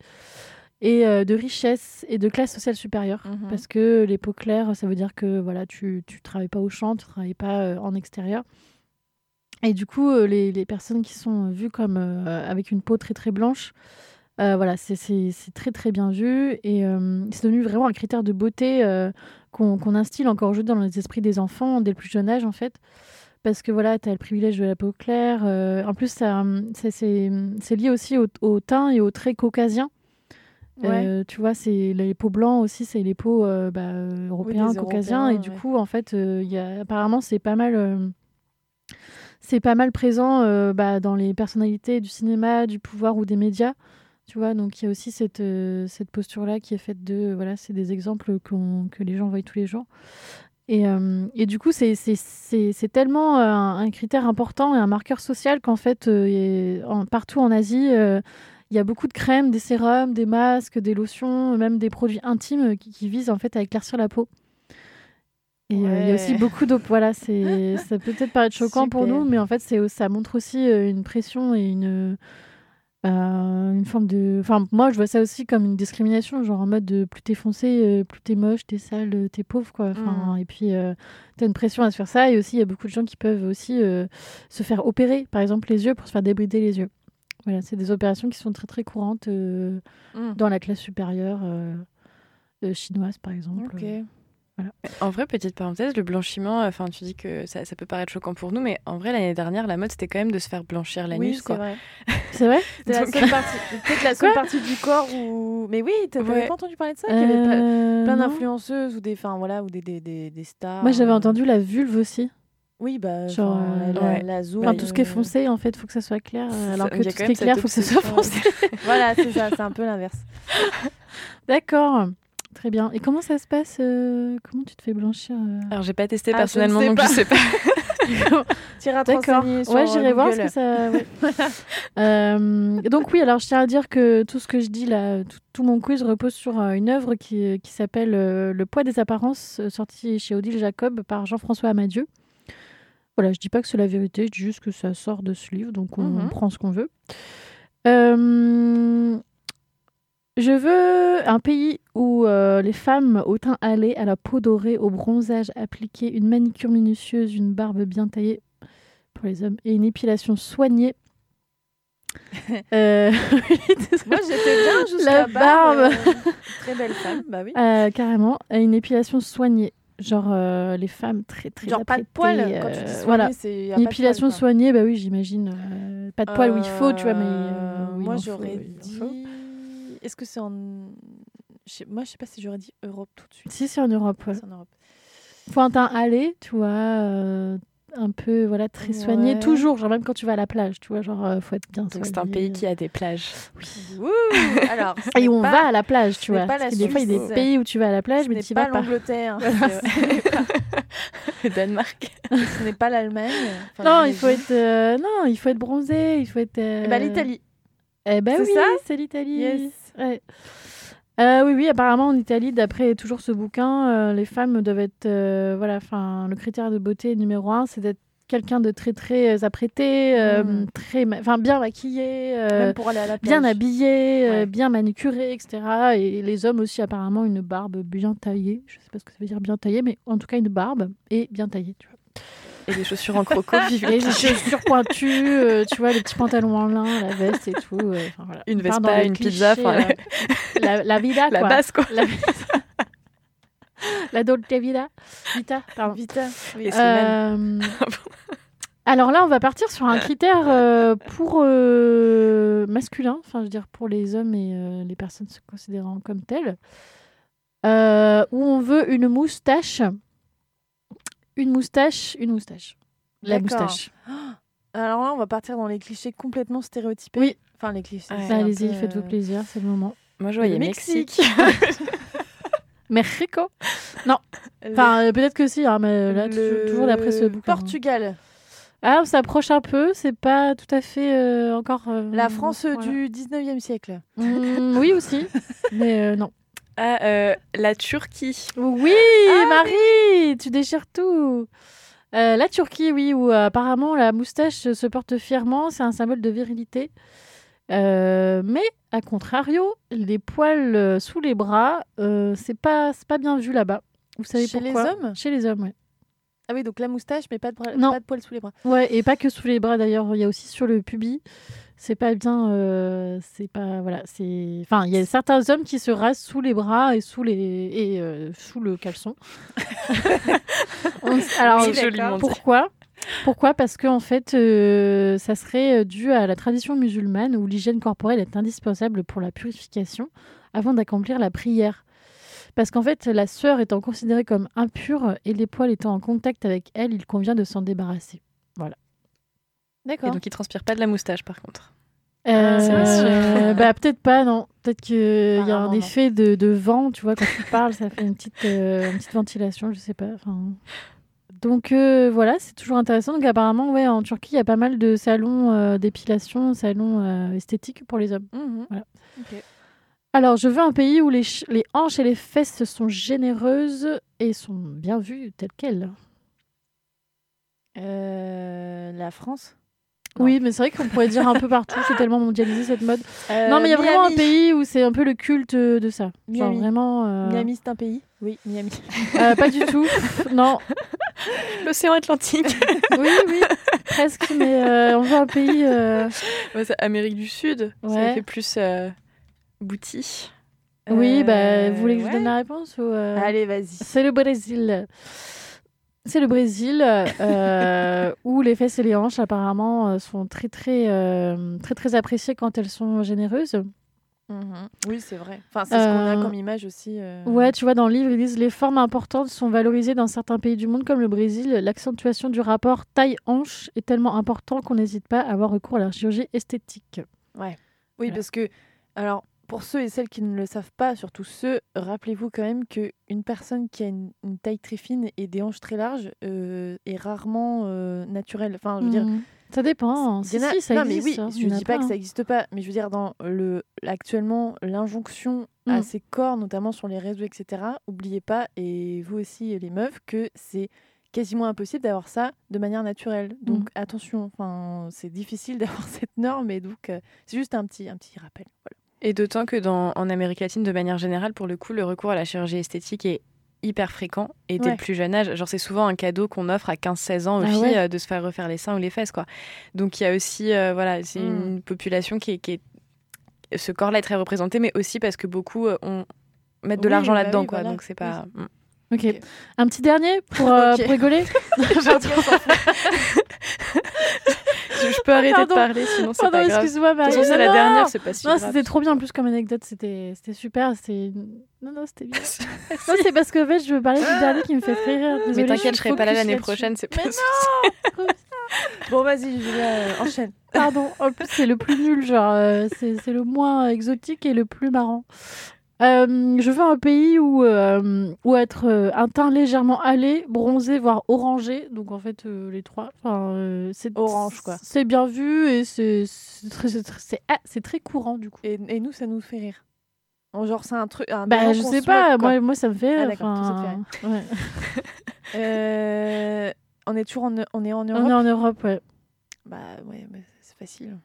et euh, de richesse et de classe sociale supérieure. Mhm. Parce que les peaux claires, ça veut dire que voilà, tu tu travailles pas au champ, tu travailles pas euh, en extérieur. Et du coup, euh, les, les personnes qui sont vues comme avec une peau très très blanche, voilà, c'est- très très bien vu et c'est devenu vraiment un critère de beauté qu'on qu'on instille encore aujourd'hui dans les esprits des enfants dès le plus jeune âge en fait. Parce que voilà, tu as le privilège de la peau claire. euh, en plus, ça, ça, c'est c'est lié aussi au, au teint et aux traits caucasiens. Euh, tu vois, c'est les peaux blancs aussi, c'est les peaux euh, bah, euh, européens, caucasiens. Européens, et du ouais. coup, en fait, euh, y a, apparemment, c'est pas mal. euh, c'est pas mal présent bah, dans les personnalités du cinéma, du pouvoir ou des médias. Tu vois, donc il y a aussi cette, cette posture-là qui est faite de. Voilà, c'est des exemples que les gens voient tous les jours. Et, et du coup, c'est tellement un, un critère important et un marqueur social qu'en fait, et en- partout en Asie, il y a beaucoup de crèmes, des sérums, des masques, des lotions, même des produits intimes qui, qui visent en fait à éclaircir la peau. Et euh, il y a aussi beaucoup d'eau. Voilà, c'est ça peut peut-être paraître choquant pour nous, mais en fait, c'est ça montre aussi euh, une pression et une euh, une forme de. Enfin, moi, je vois ça aussi comme une discrimination, genre en mode de plus t'es foncé, euh, plus t'es moche, t'es sale, euh, t'es pauvre, quoi. Enfin, Et puis, euh, t'as une pression à se faire ça. Et aussi, il y a beaucoup de gens qui peuvent aussi euh, se faire opérer, par exemple, les yeux pour se faire débrider les yeux. Voilà, c'est des opérations qui sont très très courantes euh, Mm. dans la classe supérieure euh, euh, chinoise, par exemple. Ok. En vrai, petite parenthèse, le blanchiment, enfin, tu dis que ça, ça peut paraître choquant pour nous, mais en vrai, l'année dernière, la mode, c'était quand même de se faire blanchir Oui, l'anus, c'est quoi. vrai. C'est vrai? C'était la Donc- seule partie, peut-être la seule partie du corps où. Mais oui, t'avais Ouais. pas entendu parler de ça Qu'il y avait plein, Euh, d'influenceuses ou des, enfin voilà, ou des, des, des, des stars. Moi, j'avais euh, entendu la vulve aussi. Oui, bah, Genre, enfin, euh, la, ouais. la zone, Enfin, tout ce qui est euh, foncé, en fait, faut que ça soit clair. Alors ça, que il tout ce qui est clair, cette faut que ce soit obsession. foncé. Voilà, c'est ça, c'est un peu l'inverse. D'accord. Très bien. Et comment ça se passe euh, Comment tu te fais blanchir euh Alors, j'ai pas testé Ah, je personnellement, ne sais donc pas. je sais pas. T'iras D'accord. Ouais, j'irai euh, voir ce que ça. ouais. Euh, donc oui, alors je tiens à dire que tout ce que je dis là, tout, tout mon quiz repose sur euh, une œuvre qui, qui s'appelle euh, Le poids des apparences, euh, sortie chez Odile Jacob par Jean-François Amadieu. Voilà, je dis pas que c'est la vérité, je dis juste que ça sort de ce livre, donc on, Mhm. prend ce qu'on veut. Euh, je veux un pays où euh, les femmes au teint hâlé, à la peau dorée, au bronzage appliqué, une manicure minutieuse, une barbe bien taillée pour les hommes et une épilation soignée. Euh. Moi, j'étais bien jusqu'à La barbe. euh, très belle femme, bah oui. Carrément, et une épilation soignée. Genre euh, les femmes très très Genre pas de poils. euh, Quand tu dis soigner, voilà. c'est Une épilation poils, soignée, bah oui, j'imagine. euh, pas de poils où il faut, tu vois, mais. euh, Euh, il moi, j'aurais dit. Est-ce que c'est en. Moi, je sais pas si j'aurais dit Europe tout de suite. Si, c'est en Europe. ouais. C'est en Europe. Faut un teint allé, tu vois, euh, un peu voilà très soigné Ouais. toujours genre même quand tu vas à la plage tu vois genre euh, faut être bien Donc c'est un pays qui a des plages. Ouh, alors, et on pas- va à la plage tu ce n'est vois pas la des fois il y a des pays où tu vas à la plage ce mais tu pas vas pas l'Angleterre, Le Danemark. ce n'est pas l'Allemagne. Enfin, non il faut être euh, non il faut être bronzé il faut être euh, Eh ben, l'Italie. eh ben C'est oui ça c'est l'Italie Yes. Ouais. Euh, oui, oui, apparemment en Italie, d'après toujours ce bouquin, euh, les femmes doivent être, euh, voilà, enfin, le critère de beauté numéro un, c'est d'être quelqu'un de très très apprêté, euh, Mm. très, enfin, bien maquillé, Même pour aller à la plage. bien habillé, Ouais. bien manucuré, etc. Et les hommes aussi, apparemment, une barbe bien taillée. Je sais pas ce que ça veut dire bien taillée, mais en tout cas une barbe et bien taillée, tu vois. Et des chaussures en croco, vive les chaussures pointues, euh, tu vois, les petits pantalons en lin, la veste et tout. euh, voilà. Une dans les une pizza, clichés, euh, la, la vida, la quoi. base quoi. La, la Dolce Vita. Vita, pardon. Vita. Oui, Euh, alors là, on va partir sur un critère pour masculin, enfin, je veux dire pour les hommes et les personnes se considérant comme telles, où on veut une moustache, une moustache, une moustache. La moustache. Alors là, on va partir dans les clichés complètement stéréotypés. Oui. Enfin, les clichés. Ouais. Bah, Allez-y, peu, faites-vous euh, plaisir, c'est le moment. Moi je voyais Mexique. Mexique. Mexico le- Enfin, euh, peut-être que si, hein, mais là, toujours- le toujours d'après ce bouquin. Portugal. Ah, on s'approche un peu, c'est pas tout à fait euh, encore. euh, La France voilà. du 19e siècle. Mm, oui, aussi, mais euh, non. Ah, euh, la Turquie. Oui, Marie, tu déchires tout. Euh, la Turquie, oui, où euh, apparemment la moustache se porte fièrement, c'est un symbole de virilité. Euh, mais à contrario, les poils sous les bras, c'est pas c'est pas bien vu là-bas. Vous savez Chez les pourquoi hommes? Chez les hommes, ouais. Ah oui, donc la moustache, mais pas de, bras- Non. pas de poils sous les bras. Ouais, et pas que sous les bras d'ailleurs, il y a aussi sur le pubis. C'est pas bien, euh, c'est pas voilà, c'est enfin il y a certains hommes qui se rasent sous les bras et sous les et euh, sous le caleçon. On- Alors Oui, pourquoi? Pourquoi? Parce que en fait, euh, ça serait dû à la tradition musulmane où l'hygiène corporelle est indispensable pour la purification avant d'accomplir la prière. Parce qu'en fait, la sueur étant considérée comme impure et les poils étant en contact avec elle, il convient de s'en débarrasser. Et D'accord. donc il transpire pas de la moustache par contre. Euh, c'est sûr. bah peut-être pas, non. Peut-être qu'il y a un non. effet de, de vent, tu vois, quand tu parles, ça fait une petite, euh, une petite ventilation, je sais pas. enfin. Donc euh, voilà, c'est toujours intéressant. Donc apparemment, ouais, en Turquie, il y a pas mal de salons euh, d'épilation, salons euh, esthétiques pour les hommes. Voilà. Ok. Alors, je veux un pays où les, ch- les hanches et les fesses sont généreuses et sont bien vues telles quelles. Euh, la France? Oui, mais c'est vrai qu'on pourrait dire un peu partout, c'est tellement mondialisé cette mode. Euh, non, mais il y a vraiment un pays où c'est un peu le culte de ça. Miami. vraiment. euh, Miami, c'est un pays Oui, Miami. euh, pas du tout. Non. L'océan Atlantique. Oui, oui. Presque, mais on veut un pays. Ouais, Amérique du Sud. Ouais. Ça fait plus bouti. Oui, bah, vous voulez que je ouais. donne la réponse ou, Allez, vas-y. C'est le Brésil. C'est le Brésil euh, où les fesses et les hanches apparemment euh, sont très très euh, très très appréciées quand elles sont généreuses. Mhm. Oui, c'est vrai. Enfin, c'est ce qu'on a comme image aussi. euh. Ouais, tu vois, dans le livre, ils disent les formes importantes sont valorisées dans certains pays du monde, comme le Brésil. L'accentuation du rapport taille-hanche est tellement important qu'on n'hésite pas à avoir recours à la chirurgie esthétique. Oui, Voilà. parce que, alors, pour ceux et celles qui ne le savent pas, surtout ceux, rappelez-vous quand même qu'une personne qui a une, une taille très fine et des hanches très larges euh, est rarement euh, naturelle. Enfin, je veux dire, Mm. ça dépend. Si, ça non, existe. mais oui, hein, je ne dis pas que ça n'existe pas, mais je veux dire, dans le, actuellement, l'injonction Mm. à ces corps, notamment sur les réseaux, etc., oubliez pas, et vous aussi, les meufs, que c'est quasiment impossible d'avoir ça de manière naturelle. Donc Mm. attention, enfin, c'est difficile d'avoir cette norme, et donc euh, c'est juste un petit, un petit rappel. Voilà. Et d'autant que dans, en Amérique latine, de manière générale, pour le coup, le recours à la chirurgie esthétique est hyper fréquent et dès Ouais. le plus jeune âge. Genre, c'est souvent un cadeau qu'on offre à 15-16 ans aux Ah filles ouais. euh, de se faire refaire les seins ou les fesses, quoi. Donc, il y a aussi, euh, voilà, c'est Mm. une population qui est, qui est- Ce corps-là est très représenté, mais aussi parce que beaucoup euh, mettent de Oui, l'argent bah là-dedans, oui, quoi. voilà. Donc, c'est pas... Mm. Ok. Ok. Un petit dernier pour, euh, pour rigoler? Je, peux arrêter Pardon. de parler, sinon c'est pas grave. De excuse-moi, toute Marie. façon, c'est Non, la non. dernière, c'est pas si Non, c'était trop bien en plus comme anecdote, c'était c'était super. C'est non non, c'était bien. non, c'est parce que en fait, je veux parler du dernier qui me fait très rire. Désolée, Mais t'inquiète, je serai pas là l'année prochaine, c'est pas Mais souci. Bon, vas-y, Julia, euh, enchaîne. Pardon, en plus c'est le plus nul, genre euh, c'est c'est le moins exotique et le plus marrant. Euh, je veux un pays où, euh, où être euh, un teint légèrement hâlé, bronzé, voire orangé. Donc en fait, les trois. Enfin, c'est Orange, quoi. C'est bien vu et c'est très, très- ah, très courant du coup. Et, et nous, ça nous fait rire. En Genre, c'est un truc. un Bah, je sais pas, moi, moi ça me fait. Ah, d'accord, toi, ça te enfin, ouais. Euh, on est toujours en, on est en Europe. On est en Europe, ouais. Bah, ouais, c'est facile.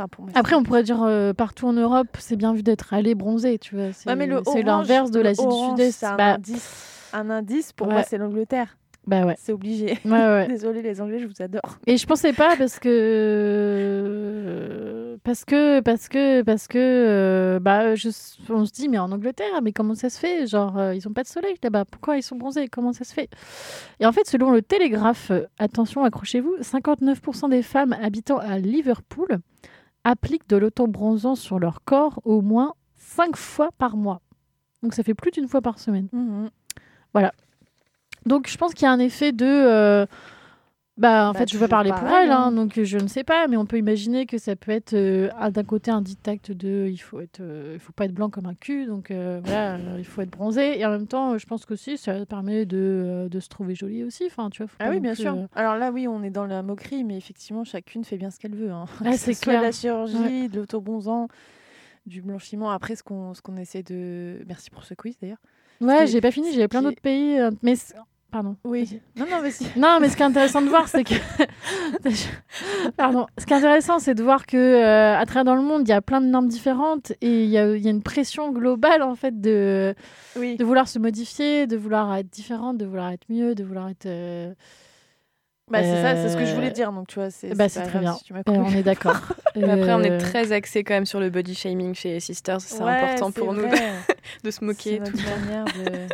Enfin, pour moi. Après, on pourrait dire euh, partout en Europe, c'est bien vu d'être allé bronzé, tu vois. C'est Ouais, l'inverse de l'Asie du Sud-Est. C'est un, Bah, indice. un indice, pour Ouais. moi, c'est l'Angleterre. bah ouais. C'est obligé. Ouais. Désolée, les Anglais, je vous adore. Et je pensais pas parce que parce que parce que parce que euh, bah je... on se dit mais en Angleterre mais comment ça se fait? Genre euh, ils ont pas de soleil là-bas pourquoi ils sont bronzés? Comment ça se fait? Et en fait selon le Télégraphe attention accrochez-vous 59% des femmes habitant à Liverpool appliquent de l'autobronzant sur leur corps au moins 5 fois par mois donc ça fait plus d'une fois par semaine Mhm. donc je pense qu'il y a un effet de. euh, Bah, en Bah, fait, je vais toujours parler pour elle, hein, hein. donc euh, je ne sais pas, mais on peut imaginer que ça peut être euh, ah, d'un côté un dictat de il faut être, euh, il faut pas être blanc comme un cul, donc euh, voilà, il faut être bronzé, et en même temps, je pense qu'aussi ça permet de, de se trouver jolie aussi, enfin, tu vois. Ah oui, bien plus, sûr. Alors là, oui, on est dans la moquerie, mais effectivement, chacune fait bien ce qu'elle veut. Hein. Que c'est ce soit clair. de la chirurgie, Ouais. de l'autobronzant, du blanchiment. Après, ce qu'on ce qu'on essaie de. Merci pour ce quiz d'ailleurs. Ouais, j'ai pas fini, j'avais plein d'autres pays, mais pardon. Oui. Non, non, mais si. Non, mais ce qui est intéressant de voir, c'est que. Pardon. Ce qui est intéressant, c'est de voir que euh, à travers dans le monde, il y a plein de normes différentes et il y a, il y a une pression globale, en fait, de, Oui. de vouloir se modifier, de vouloir être différente, de vouloir être mieux, de vouloir être. euh, Bah, c'est ça, c'est ce que je Euh, voulais dire. Donc, tu vois, c'est bah, c'est c'est très grave bien. si tu euh, on est d'accord. Après, on est Euh, très axé quand même sur le body shaming chez Sisters. C'est Ouais, important pour c'est nous de, de se C'est moquer. et notre manière de.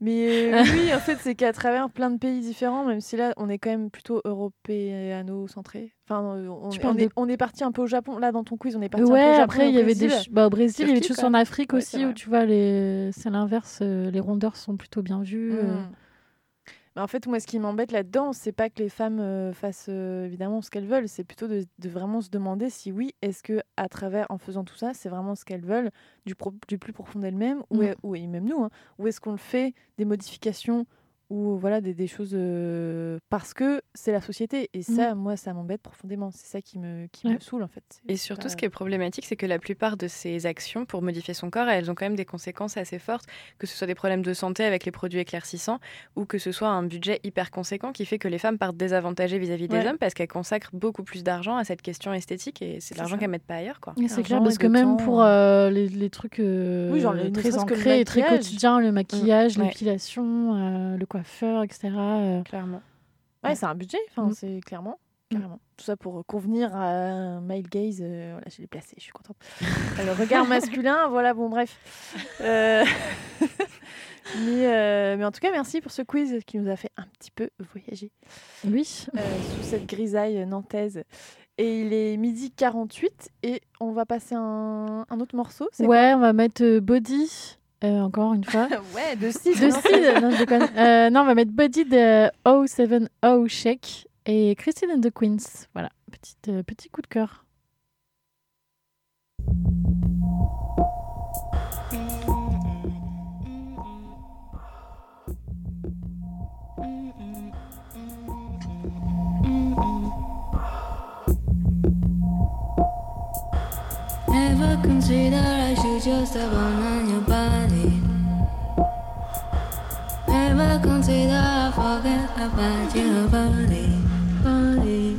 Mais euh, oui, en fait, c'est qu'à travers plein de pays différents, même si là, on est quand même plutôt européano-centré. Enfin, euh, on, est- on est, de- on est parti un peu au Japon. Là, dans ton quiz, on est parti un peu Ouais, au Japon. après, il y avait des. Bah, au Brésil, il y avait des choses en Afrique Ouais, aussi où tu vois, les... c'est l'inverse. euh, les rondeurs sont plutôt bien vues. euh. Mm. Mais en fait, moi, ce qui m'embête là-dedans, c'est pas que les femmes euh, fassent euh, évidemment ce qu'elles veulent, c'est plutôt de, de vraiment se demander si oui, est-ce que à travers, en faisant tout ça, c'est vraiment ce qu'elles veulent du, pro- du plus profond d'elles-mêmes, ou, Mm. est- ou et même nous, hein, ou est-ce qu'on le fait des modifications ou voilà des, des choses euh, parce que c'est la société et ça, moi, ça m'embête profondément. C'est ça qui me qui Ouais. me saoule en fait. Et surtout, pas- ce qui est problématique, c'est que la plupart de ces actions pour modifier son corps, elles ont quand même des conséquences assez fortes, que ce soit des problèmes de santé avec les produits éclaircissants, ou que ce soit un budget hyper conséquent qui fait que les femmes partent désavantagées vis-à-vis des Ouais. hommes parce qu'elles consacrent beaucoup plus d'argent à cette question esthétique et c'est de l'argent qu'elles mettent pas ailleurs. Quoi. C'est clair parce que même temps, pour euh, les, les trucs euh, Oui, genre le- ne très ancrés et très maquillage. quotidiens, le maquillage, Ouais. l'épilation, euh, le coiffeur, etc. euh. Clairement. Ouais, c'est un budget, enfin, Mm. c'est clairement. Mm. Carrément. Tout ça pour convenir à un male gaze. euh, voilà, je l'ai placé, je suis contente. Euh, Le regard masculin, voilà, bon, bref. Euh, mais, euh, mais en tout cas, merci pour ce quiz qui nous a fait un petit peu voyager Oui. euh, sous cette grisaille nantaise. Et il est midi 48 et on va passer un, un autre morceau. Ouais, on va mettre euh, Body, euh, encore une fois. ouais, de 6. de Sid, non, je déconne. Euh, non, on va mettre Body de 070 Shake et Christine and the Queens. Voilà, Petite, euh, petit coup de cœur. Never consider I should just step Never consider I forget about your body, body,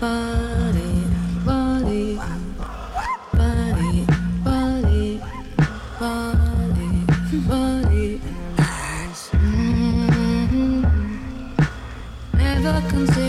body, body, body, body, body, body. Never consider,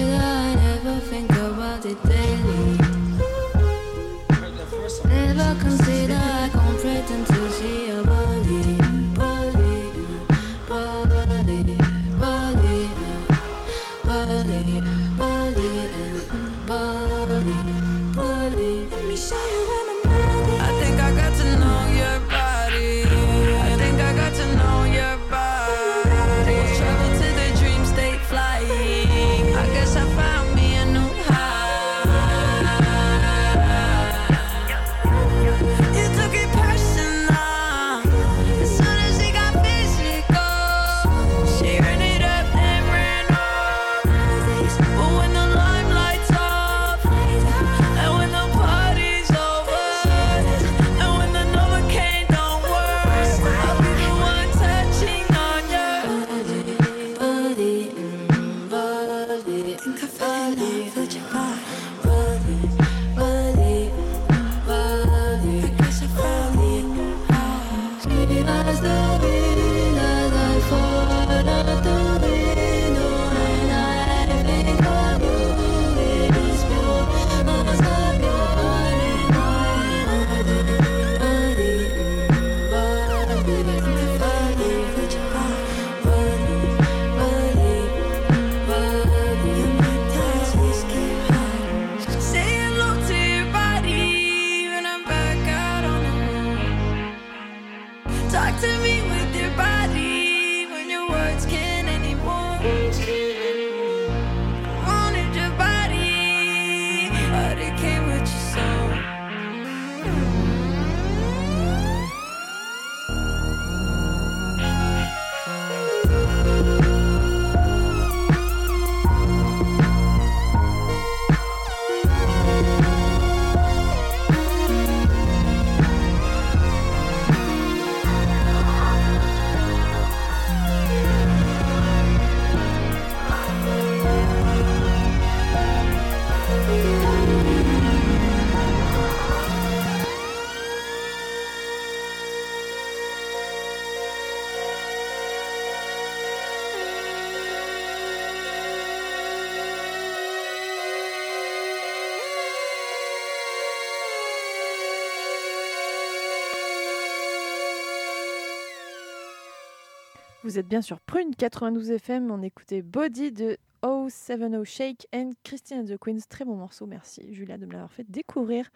Vous êtes bien sur Prune 92 FM. On écoutait Body de 070 Shake and Christine and the Queens. Très bon morceau. Merci Julia de me l'avoir fait découvrir.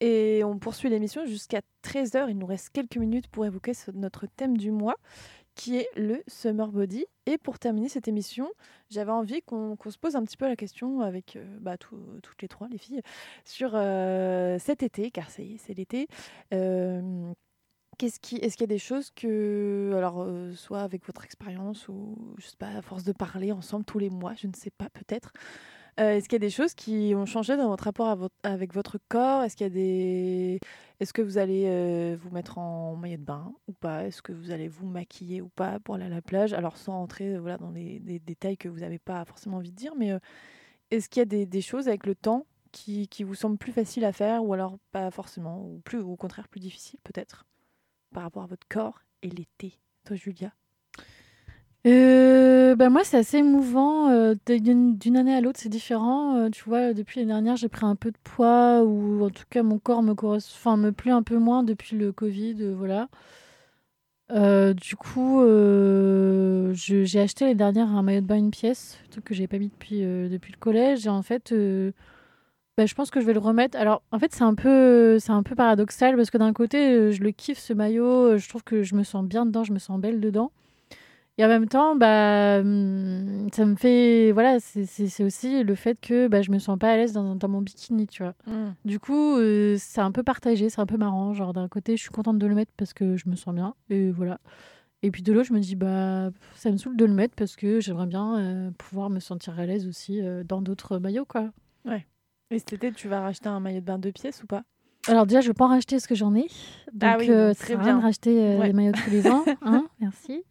Et on poursuit l'émission jusqu'à 13h. Il nous reste quelques minutes pour évoquer notre thème du mois qui est le Summer Body. Et pour terminer cette émission, j'avais envie qu'on se pose un petit peu la question avec euh, bah, tout- toutes les trois, les filles, sur euh, cet été, car c'est l'été. Euh, Est-ce qu'il y a des choses que, alors, euh, soit avec votre expérience ou, je sais pas, à force de parler ensemble tous les mois, je ne sais pas, peut-être. euh, est-ce qu'il y a des choses qui ont changé dans votre rapport avec votre corps? Est-ce qu'il y a des, est-ce que vous allez euh, vous mettre en maillot de bain ou pas? Est-ce que vous allez vous maquiller ou pas pour aller à la plage? Alors sans entrer, voilà, dans des détails que vous n'avez pas forcément envie de dire, mais est-ce qu'il y a des, choses avec le temps qui, qui vous semblent plus faciles à faire ou alors pas forcément ou plus, ou au contraire plus difficiles peut-être? Par rapport à votre corps et l'été. Toi, Julia? Euh, bah moi, c'est assez émouvant. euh, d'une année à l'autre, c'est différent. Euh, tu vois, depuis l'année dernière, j'ai pris un peu de poids, ou en tout cas, mon corps me, enfin, me plaît un peu moins depuis le Covid. euh, voilà. Du coup, j'ai acheté l'année dernière un maillot de bain une pièce, truc que j'ai pas mis depuis, depuis le collège. Et en fait, bah, je pense que je vais le remettre. Alors, en fait, c'est un peu, c'est un peu paradoxal parce que d'un côté, euh, je le kiffe ce maillot. euh, Je trouve que je me sens bien dedans, je me sens belle dedans. Et en même temps, bah, hum, ça me fait. Voilà, c'est- aussi le fait que bah, je me sens pas à l'aise dans, dans mon bikini, tu vois. Du coup, euh, c'est un peu partagé, c'est un peu marrant. Genre, d'un côté, je suis contente de le mettre parce que je me sens bien. Et voilà. Et puis de l'autre, je me dis, bah, ça me saoule de le mettre parce que j'aimerais bien euh, pouvoir me sentir à l'aise aussi euh, dans d'autres maillots, quoi. Et cet été, tu vas racheter un maillot de bain deux pièces ou pas? Alors déjà, je vais pas en racheter ce que j'en ai. Donc, Ah oui, euh, très bien. de racheter euh, Ouais. des maillots tous les ans. Hein Merci.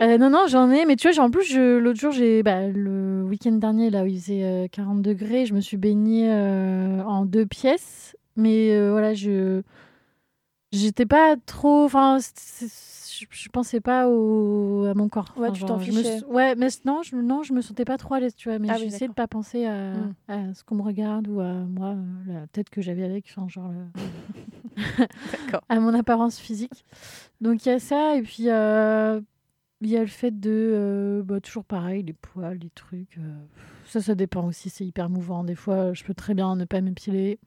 Euh, non, non, j'en ai. Mais tu vois, en plus, l'autre jour, j'ai bah, le week-end dernier, là où il faisait euh, 40 degrés, je me suis baignée euh, en deux pièces. Mais euh, voilà, je j'étais pas trop. Enfin, je, je pensais pas au, à mon corps. Ouais, Enfin, tu t'en me fichais. suis- Ouais, mais non, je, non, je me sentais pas trop à l'aise, tu vois. Mais Ah oui, essayé de pas penser à, Mm. à ce qu'on me regarde ou à moi, euh, la tête que j'avais avec. Enfin, genre. le- à mon apparence physique. Donc il y a ça, et puis euh, il y a le fait de. euh, bah, toujours pareil, les poils, les trucs. euh, ça, ça dépend aussi, c'est hyper mouvant. Des fois, je peux très bien ne pas m'épiler.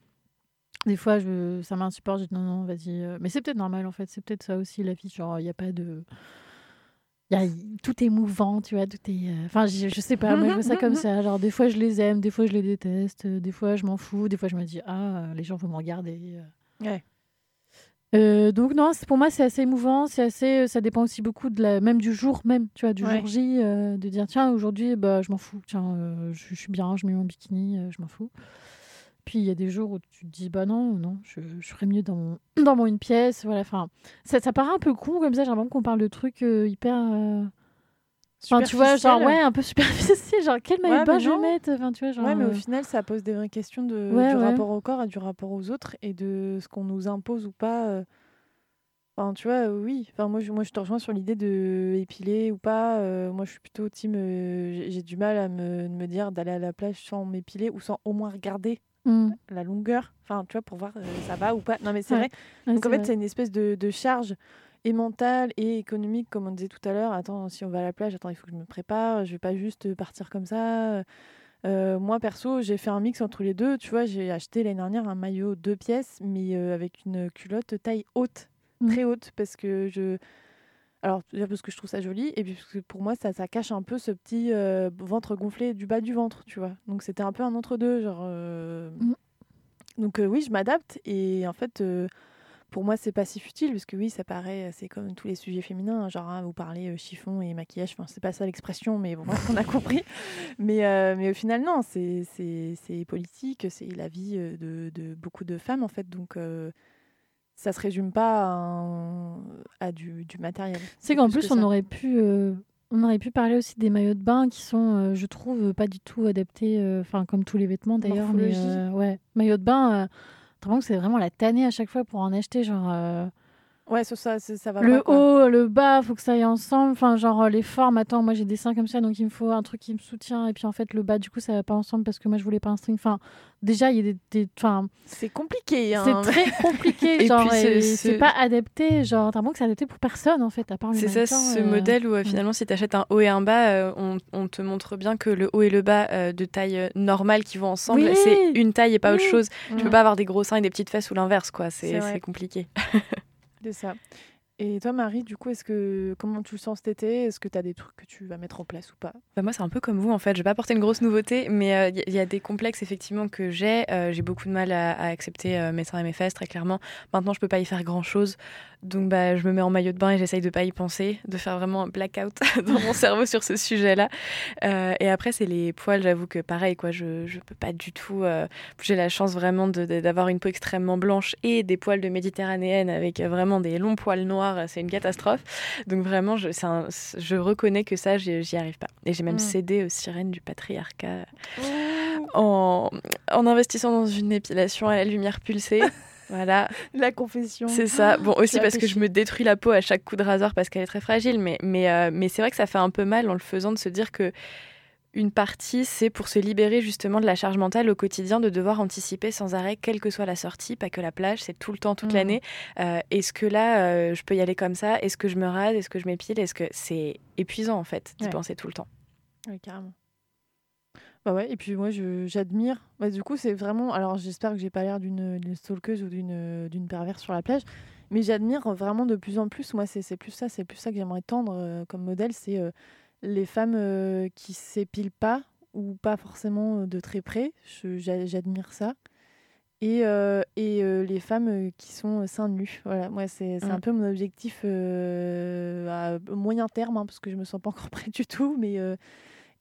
Des fois, je, ça m'insupporte, je dis non, non, vas-y. euh. Mais c'est peut-être normal en fait, c'est peut-être ça aussi la vie. Genre, il n'y a pas de. Y a, tout est mouvant, tu vois, tout est. euh, Enfin, je, je sais pas, moi je vois ça comme ça. Genre, des fois je les aime, des fois je les déteste, euh, des fois je m'en fous, des fois je me dis, ah, les gens vont me regarder. Ouais. Euh, donc non, pour moi c'est assez émouvant, c'est assez, ça dépend aussi beaucoup de la, même du jour même, tu vois, du Ouais. jour J, euh, de dire tiens aujourd'hui bah je m'en fous, tiens euh, je, je suis bien, je mets mon bikini, je m'en fous. Puis il y a des jours où tu te dis bah non non, je, je ferais mieux dans mon, dans mon une pièce, voilà. Enfin ça, ça paraît un peu con comme ça, j'ai l'impression qu'on parle de trucs euh, hyper, euh, enfin tu vois genre ouais un peu superficiel, genre quel maillot Ouais, je vais mettre, enfin tu vois genre. Ouais, mais au euh, final, ça pose des vraies questions de, Ouais, du ouais. rapport au corps et du rapport aux autres et de ce qu'on nous impose ou pas. euh. Enfin, tu vois, oui. Enfin, moi, je, moi, je te rejoins sur l'idée de épiler ou pas. euh, moi, je suis plutôt team. euh, j'ai- du mal à me, me dire d'aller à la plage sans m'épiler ou sans au moins regarder hmm, la longueur. Enfin, tu vois, pour voir euh, ça va ou pas. Non, mais c'est Ouais, vrai. ouais, Donc, en fait, c'est une espèce de, de charge et mentale et économique, comme on disait tout à l'heure. Attends, si on va à la plage, attends, il faut que je me prépare. Je vais pas juste partir comme ça. Euh, moi, perso, j'ai fait un mix entre les deux. Tu vois, j'ai acheté l'année dernière un maillot deux pièces, mais euh, avec une culotte taille haute. Mm. très haute parce que je. Alors, déjà parce que je trouve ça joli, et puis parce que pour moi, ça, ça cache un peu ce petit euh, ventre gonflé du bas du ventre, tu vois? Donc, c'était un peu un entre-deux, genre. euh, Mm. Donc, euh, oui, je m'adapte, et en fait, pour moi, c'est pas si futile, parce que oui, ça paraît, c'est comme tous les sujets féminins, hein, genre, hein, vous parlez chiffon et maquillage, enfin, c'est pas ça l'expression, mais bon, on a compris. Mais, mais au final, non, c'est politique, c'est la vie de, de beaucoup de femmes, en fait, donc. Ça se résume pas à, un- à du, du matériel. C'est qu'en plus plus, que on aurait pu, euh, on aurait pu parler aussi des maillots de bain qui sont, euh, je trouve, pas du tout adaptés, euh, enfin comme tous les vêtements d'ailleurs. Mais ouais, maillot de bain, c'est vraiment la tannée à chaque fois pour en acheter, genre. Ouais, ça, ça, ça, ça va le pas, haut, le bas, faut que ça aille ensemble. Enfin, genre euh, les formes. Attends, moi j'ai des seins comme ça, donc il me faut un truc qui me soutient. Et puis en fait, le bas, du coup, ça va pas ensemble parce que moi je voulais pas un string. Enfin, déjà, il y a des. des- Enfin, C'est compliqué. Hein. c'est très compliqué. Et genre, puis ce- et ce- c'est pas adapté. Genre, t'as que c'est adapté pour personne en fait, à part le C'est ça, mannequin, ce euh, modèle où euh, finalement, si tu achètes un haut et un bas, euh, on, on te montre bien que le haut et le bas euh, de taille normale qui vont ensemble, Oui. c'est une taille et pas autre chose. Tu Mm. peux pas avoir des gros seins et des petites fesses ou l'inverse, quoi. C'est compliqué. C'est ça. Et toi, Marie, du coup, est-ce que comment tu le sens cet été? Est-ce que tu as des trucs que tu vas mettre en place ou pas? Bah, moi, c'est un peu comme vous, en fait. Je vais pas apporter une grosse nouveauté, mais il y, a des complexes, effectivement, que j'ai. Euh, j'ai beaucoup de mal à, accepter euh, mes seins et mes fesses, très clairement. Maintenant, je peux pas y faire grand-chose. Donc, bah, je me mets en maillot de bain et j'essaye de pas y penser, de faire vraiment un blackout dans mon cerveau sur ce sujet-là. Euh, et après, c'est les poils, j'avoue que pareil, quoi. Je, je peux pas du tout. euh, j'ai la chance vraiment d'avoir une peau extrêmement blanche et des poils de méditerranéenne avec euh, vraiment des longs poils noirs. C'est une catastrophe. Donc, vraiment, je, c'est un- je reconnais que ça, j'y arrive pas. Et j'ai même Mm. cédé aux sirènes du patriarcat en, en investissant dans une épilation à la lumière pulsée. Voilà, La confession. c'est ça. Bon, aussi parce que je me détruis la peau à chaque coup de rasoir parce qu'elle est très fragile. Mais, mais, euh, mais c'est vrai que ça fait un peu mal en le faisant de se dire que une partie, c'est pour se libérer justement de la charge mentale au quotidien, de devoir anticiper sans arrêt, quelle que soit la sortie, pas que la plage, c'est tout le temps, toute Mhm. l'année. Euh, Est-ce que là, euh, je peux y aller comme ça? Est-ce que je me rase? Est-ce que je m'épile? Est-ce que c'est épuisant en fait d'y Ouais. penser tout le temps? Oui, carrément. Bah ouais, et puis moi je- j'admire. Bah, du coup, c'est vraiment. Alors j'espère que j'ai pas l'air d'une stalkeuse ou d'une perverse sur la plage, mais j'admire vraiment de plus en plus. Moi, c'est plus ça, c'est plus ça que j'aimerais tendre euh, comme modèle. C'est les femmes euh, qui s'épilent pas ou pas forcément euh, de très près. J'admire ça. Et, euh, et euh, les femmes qui sont seins nus. Voilà, moi, c'est c'est un Mm. peu mon objectif euh, à moyen terme, hein, parce que je me sens pas encore prête du tout. Mais,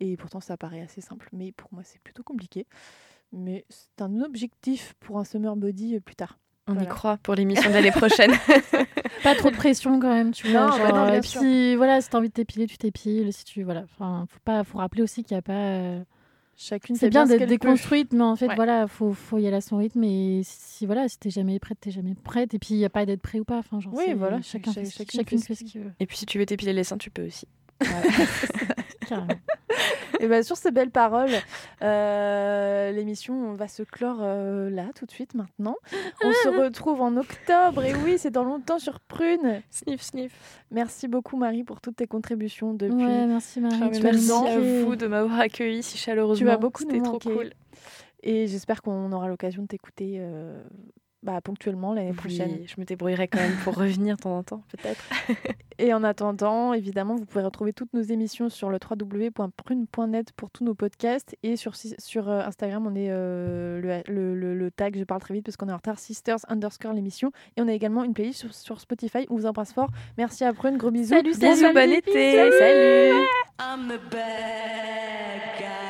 et pourtant, ça paraît assez simple. Mais pour moi, c'est plutôt compliqué. Mais c'est un objectif pour un summer body plus tard. On y croit pour l'émission de l'année prochaine. Pas trop de pression quand même, tu vois. Non, bah genre, non, bien et sûr. puis voilà, si t'as envie de t'épiler, tu t'épiles. Si tu voilà, enfin, faut pas, faut rappeler aussi qu'il y a pas. euh, Chacune C'est bien ce d'être peut. déconstruite, mais en fait, Ouais. voilà, faut, faut y aller à son rythme. Et si voilà, si t'es jamais prête, t'es jamais prête. Et puis il y a pas d'être prêt ou pas. Enfin, genre, Oui, voilà, chacun, chaque- fait, ce- chacune chacune fait ce qu'il veut. Et puis si tu veux t'épiler les seins, tu peux aussi. Et ben sur ces belles paroles, euh, l'émission va se clore euh, là, tout de suite, maintenant. On se retrouve en octobre. Et oui, c'est dans longtemps sur Prune. Sniff, sniff. Merci beaucoup, Marie, pour toutes tes contributions depuis. Ouais, merci Marie. Ah, tu vas merci à vous de m'avoir accueilli si chaleureusement. Tu vas beaucoup C'était trop cool. Et j'espère qu'on aura l'occasion de t'écouter euh, bah, ponctuellement l'année Oui, prochaine. je me débrouillerai quand même pour revenir de temps en temps, peut-être. Et en attendant, évidemment, vous pouvez retrouver toutes nos émissions sur le www.prune.net pour tous nos podcasts. Et sur, sur euh, Instagram, on est euh, le, le- le- le tag, je parle très vite parce qu'on est en retard, Sisters underscore l'émission. Et on a également une playlist sur, sur Spotify. On vous embrasse fort. Merci à Prune, gros bisous. Salut, Bon salut, samedi. bon été. Salut. I'm the bad